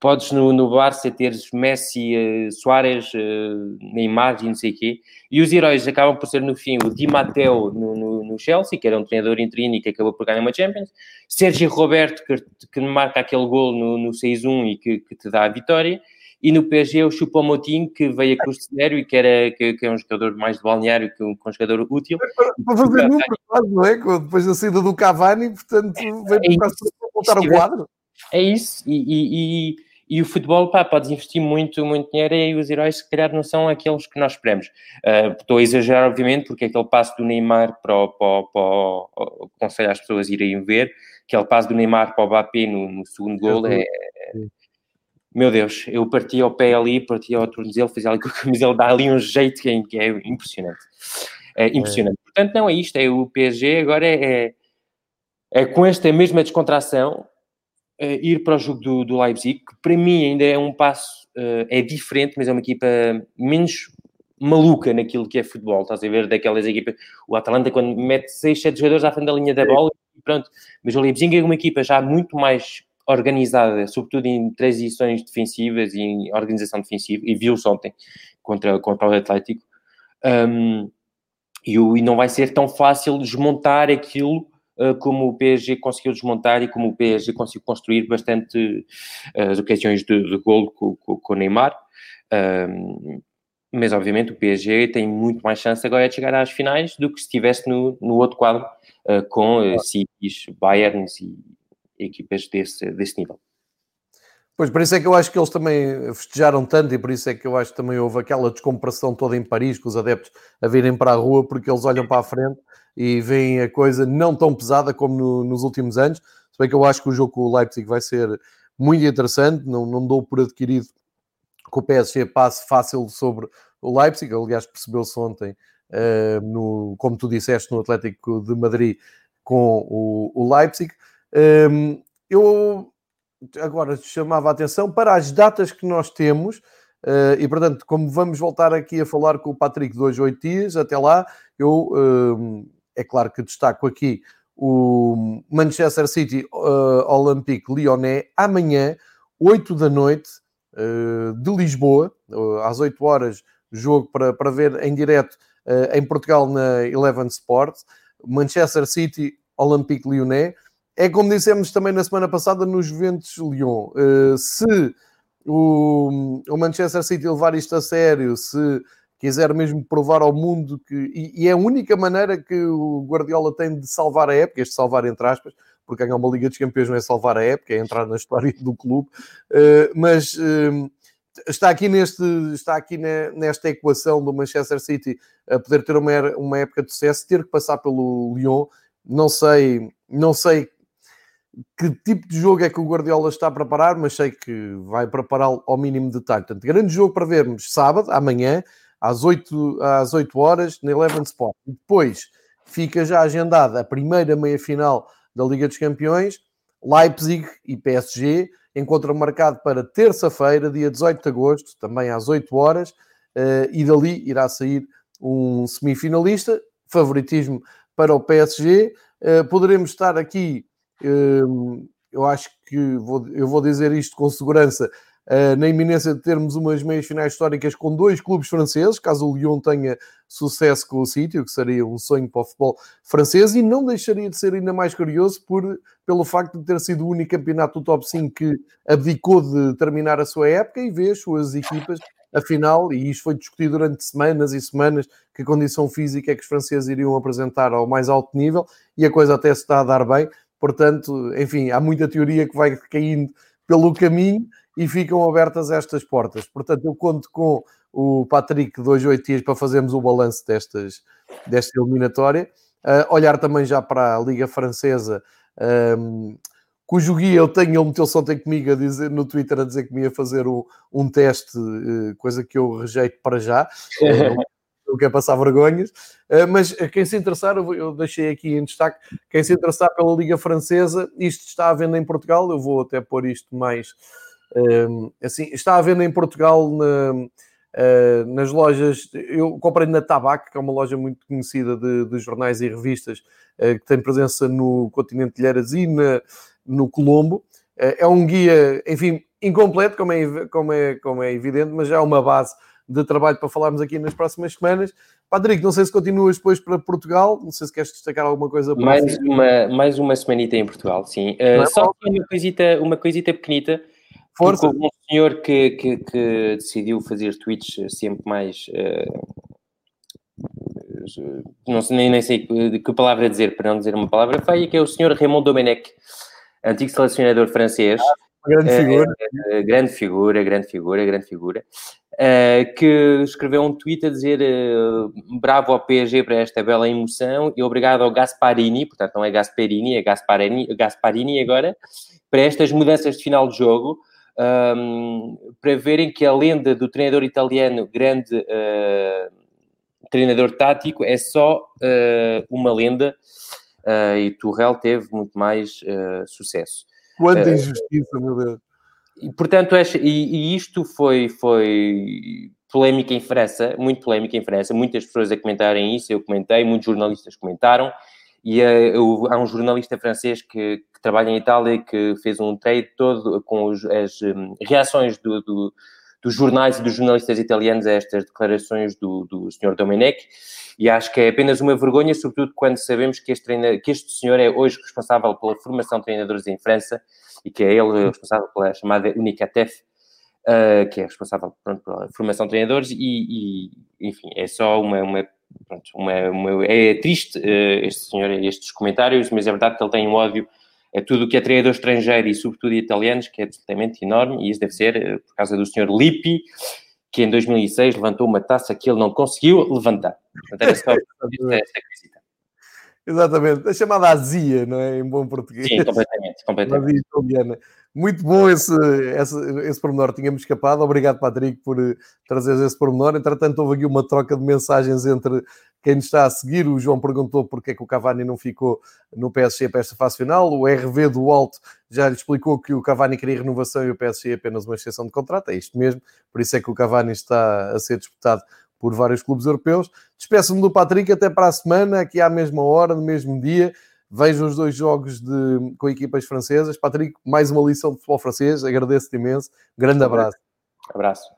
podes no, no Barça teres Messi, uh, Soares, uh, Neymar e não sei o quê, e os heróis acabam por ser no fim o Di Matteo no, no, no Chelsea, que era um treinador interino e que acabou por ganhar uma Champions, Sérgio Roberto, que, que marca aquele gol no, no 6-1 e que, que, te dá a vitória, e no PSG o Choupo-Moting, que veio a custo zero e que, era, que, que, é um jogador mais de balneário que um, que um jogador útil.
Para fazer número, não é? Depois da saída do Cavani, portanto, veio é para voltar ao quadro.
É isso, e, e, e e o futebol, pá, podes investir muito, muito dinheiro e os heróis, se calhar, não são aqueles que nós esperamos. Uh, estou a exagerar, obviamente, porque aquele passo do Neymar para o, para, para aconselho às pessoas irem ver, aquele passo do Neymar para o Mbappé no, no segundo gol é, é... Meu Deus, eu parti ao pé ali, parti ao tornozelo, fiz ali com a camisela, dá ali um jeito que é, que é impressionante. É impressionante. É. Portanto, não é isto, é o PSG agora é, é, é com esta mesma descontração, ir para o jogo do, do, Leipzig, que para mim ainda é um passo, uh, é diferente, mas é uma equipa menos maluca naquilo que é futebol. Estás a ver daquelas equipas, o Atalanta quando mete 6, 7 jogadores à frente da linha da bola, e pronto. Mas o Leipzig é uma equipa já muito mais organizada, sobretudo em transições defensivas e em organização defensiva, e viu-se ontem contra, contra o Atlético. Um, e, o, e não vai ser tão fácil desmontar aquilo eh, como o PSG conseguiu desmontar e como o PSG conseguiu construir bastante uh, as ocasiões de, de gol com, com, com o Neymar. Um, mas obviamente o PSG tem muito mais chance agora de chegar às finais do que se estivesse no, no outro quadro uh, com uh, Cities, Bayerns e equipas desse, desse nível.
Pois, por isso é que eu acho que eles também festejaram tanto e por isso é que eu acho que também houve aquela descompressão toda em Paris, com os adeptos a virem para a rua, porque eles olham para a frente e veem a coisa não tão pesada como no, nos últimos anos. Se bem que eu acho que o jogo com o Leipzig vai ser muito interessante, não, não dou por adquirido que o PSG passe fácil sobre o Leipzig, aliás, percebeu-se ontem, uh, no, como tu disseste, no Atlético de Madrid com o, o Leipzig. Um, ehm, eu agora chamava a atenção para as datas que nós temos. Uh, e portanto, como vamos voltar aqui a falar com o Patrick dois, oito dias, até lá, eu uh, é claro que destaco aqui o Manchester City uh, Olympique Lyonnais amanhã, 8 da noite, de Lisboa, às 8 horas, jogo para, para ver em direto em Portugal na Eleven Sports. Manchester City Olympique Lyonnais. É como dissemos também na semana passada no Juventus Lyon. se o, o Manchester City levar isto a sério, se quiser mesmo provar ao mundo que. E, e, é a única maneira que o Guardiola tem de salvar a época, este salvar entre aspas, porque ganhar uma Liga dos Campeões não é salvar a época, é entrar na história do clube, uh, mas uh, está aqui, neste, está aqui nesta equação do Manchester City a poder ter uma, uma época de sucesso, ter que passar pelo Lyon. Não sei, não sei que tipo de jogo é que o Guardiola está a preparar, mas sei que vai prepará-lo ao mínimo detalhe. Portanto, grande jogo para vermos sábado, amanhã, às 8, às 8 horas, na Eleven Sport. E depois fica já agendada a primeira meia-final da Liga dos Campeões, Leipzig e PSG, encontro marcado para terça-feira, dia 18 de agosto, também às 8 horas, eh, e dali irá sair um semifinalista, favoritismo para o PSG. Eh, poderemos estar aqui eu acho que vou, eu vou dizer isto com segurança. Uh, na iminência de termos umas meias finais históricas com dois clubes franceses, caso o Lyon tenha sucesso com o sítio, que seria um sonho para o futebol francês, e não deixaria de ser ainda mais curioso por, pelo facto de ter sido o único campeonato do top 5 que abdicou de terminar a sua época e vê as suas equipas, afinal, e isto foi discutido durante semanas e semanas, que condição física é que os franceses iriam apresentar ao mais alto nível, e a coisa até se está a dar bem, Portanto, enfim, há muita teoria que vai caindo pelo caminho e ficam abertas estas portas. Portanto, eu conto com o Patrick dois oito dias para fazermos o balanço destas, desta eliminatória. Uh, olhar também já para a Liga Francesa, um, cujo guia eu tenho, ele meteu-se ontem comigo a dizer, no Twitter a dizer que me ia fazer um, um teste, uh, coisa que eu rejeito para já. não quer passar vergonhas, eh, mas quem se interessar, eu deixei aqui em destaque, quem se interessar pela Liga Francesa, isto está à venda em Portugal, eu vou até pôr isto mais ehm, assim, está à venda em Portugal na, eh, nas lojas, eu comprei na Tabac, que é uma loja muito conhecida de, de jornais e revistas, eh, que tem presença no continente de Ilheiras e na, no Colombo, é um guia, enfim, incompleto, como é, como é, como é evidente, mas já é uma base de trabalho para falarmos aqui nas próximas semanas. Patrick, não sei se continuas depois para Portugal, não sei se queres destacar alguma coisa.
Mais uma, mais uma semanita em Portugal, sim. Uh, só que uma coisita, uma coisita pequenita. Força. Um senhor que, que, que, decidiu fazer tweets sempre mais... Uh, não sei, nem, nem sei que, que palavra dizer para não dizer uma palavra feia, que é o senhor Raymond Domenech, antigo selecionador francês. Ah,
grande figura.
Uh, grande figura, grande figura, grande figura uh, que escreveu um tweet a dizer uh, bravo ao PSG para esta bela emoção e obrigado ao Gasparini, portanto não é Gasperini, é Gasparini, Gasparini agora, para estas mudanças de final de jogo, um, para verem que a lenda do treinador italiano, grande uh, treinador tático, é só uma lenda e Tuchel teve muito mais sucesso.
Quanta injustiça, meu Deus!
E, portanto, e, e, isto foi, foi polémica em França, muito polémica em França, muitas pessoas a comentarem isso, eu comentei, muitos jornalistas comentaram, e uh, eu, há um jornalista francês que, que, trabalha em Itália que fez um trade todo com os, as um, reações do, do, dos jornais e dos jornalistas italianos a estas declarações do, do Sr. Domenech, e acho que é apenas uma vergonha, sobretudo quando sabemos que este, treina, que este senhor é hoje responsável pela formação de treinadores em França, e que é ele responsável pela chamada Unicatef, uh, que é responsável pronto, pela formação de treinadores, e, e enfim, é só uma. uma, pronto, uma, uma é triste uh, este senhor, estes comentários, mas é verdade que ele tem um ódio a tudo o que é treinador estrangeiro e, sobretudo, italianos, que é absolutamente enorme, e isso deve ser uh, por causa do senhor Lippi, que em 2006 levantou uma taça que ele não conseguiu levantar. Portanto, era só esta, esta
Exatamente, a chamada azia, não é? Em bom português.
Sim, completamente, completamente. Azia
italiana. Muito bom esse, esse, esse pormenor, tínhamos escapado. Obrigado, Patrick, por eh, trazer esse pormenor. Entretanto, houve aqui uma troca de mensagens entre quem nos está a seguir. O João perguntou porque é que o Cavani não ficou no PSG para esta fase final. O RV do Alto já lhe explicou que o Cavani queria renovação e o PSG apenas uma exceção de contrato. É isto mesmo, por isso é que o Cavani está a ser disputado por vários clubes europeus. Despeço-me do Patrick até para a semana, aqui à mesma hora, no mesmo dia. Vejam os dois jogos de, com equipas francesas. Patrick, mais uma lição de futebol francês. Agradeço-te imenso. Grande abraço.
Abraço.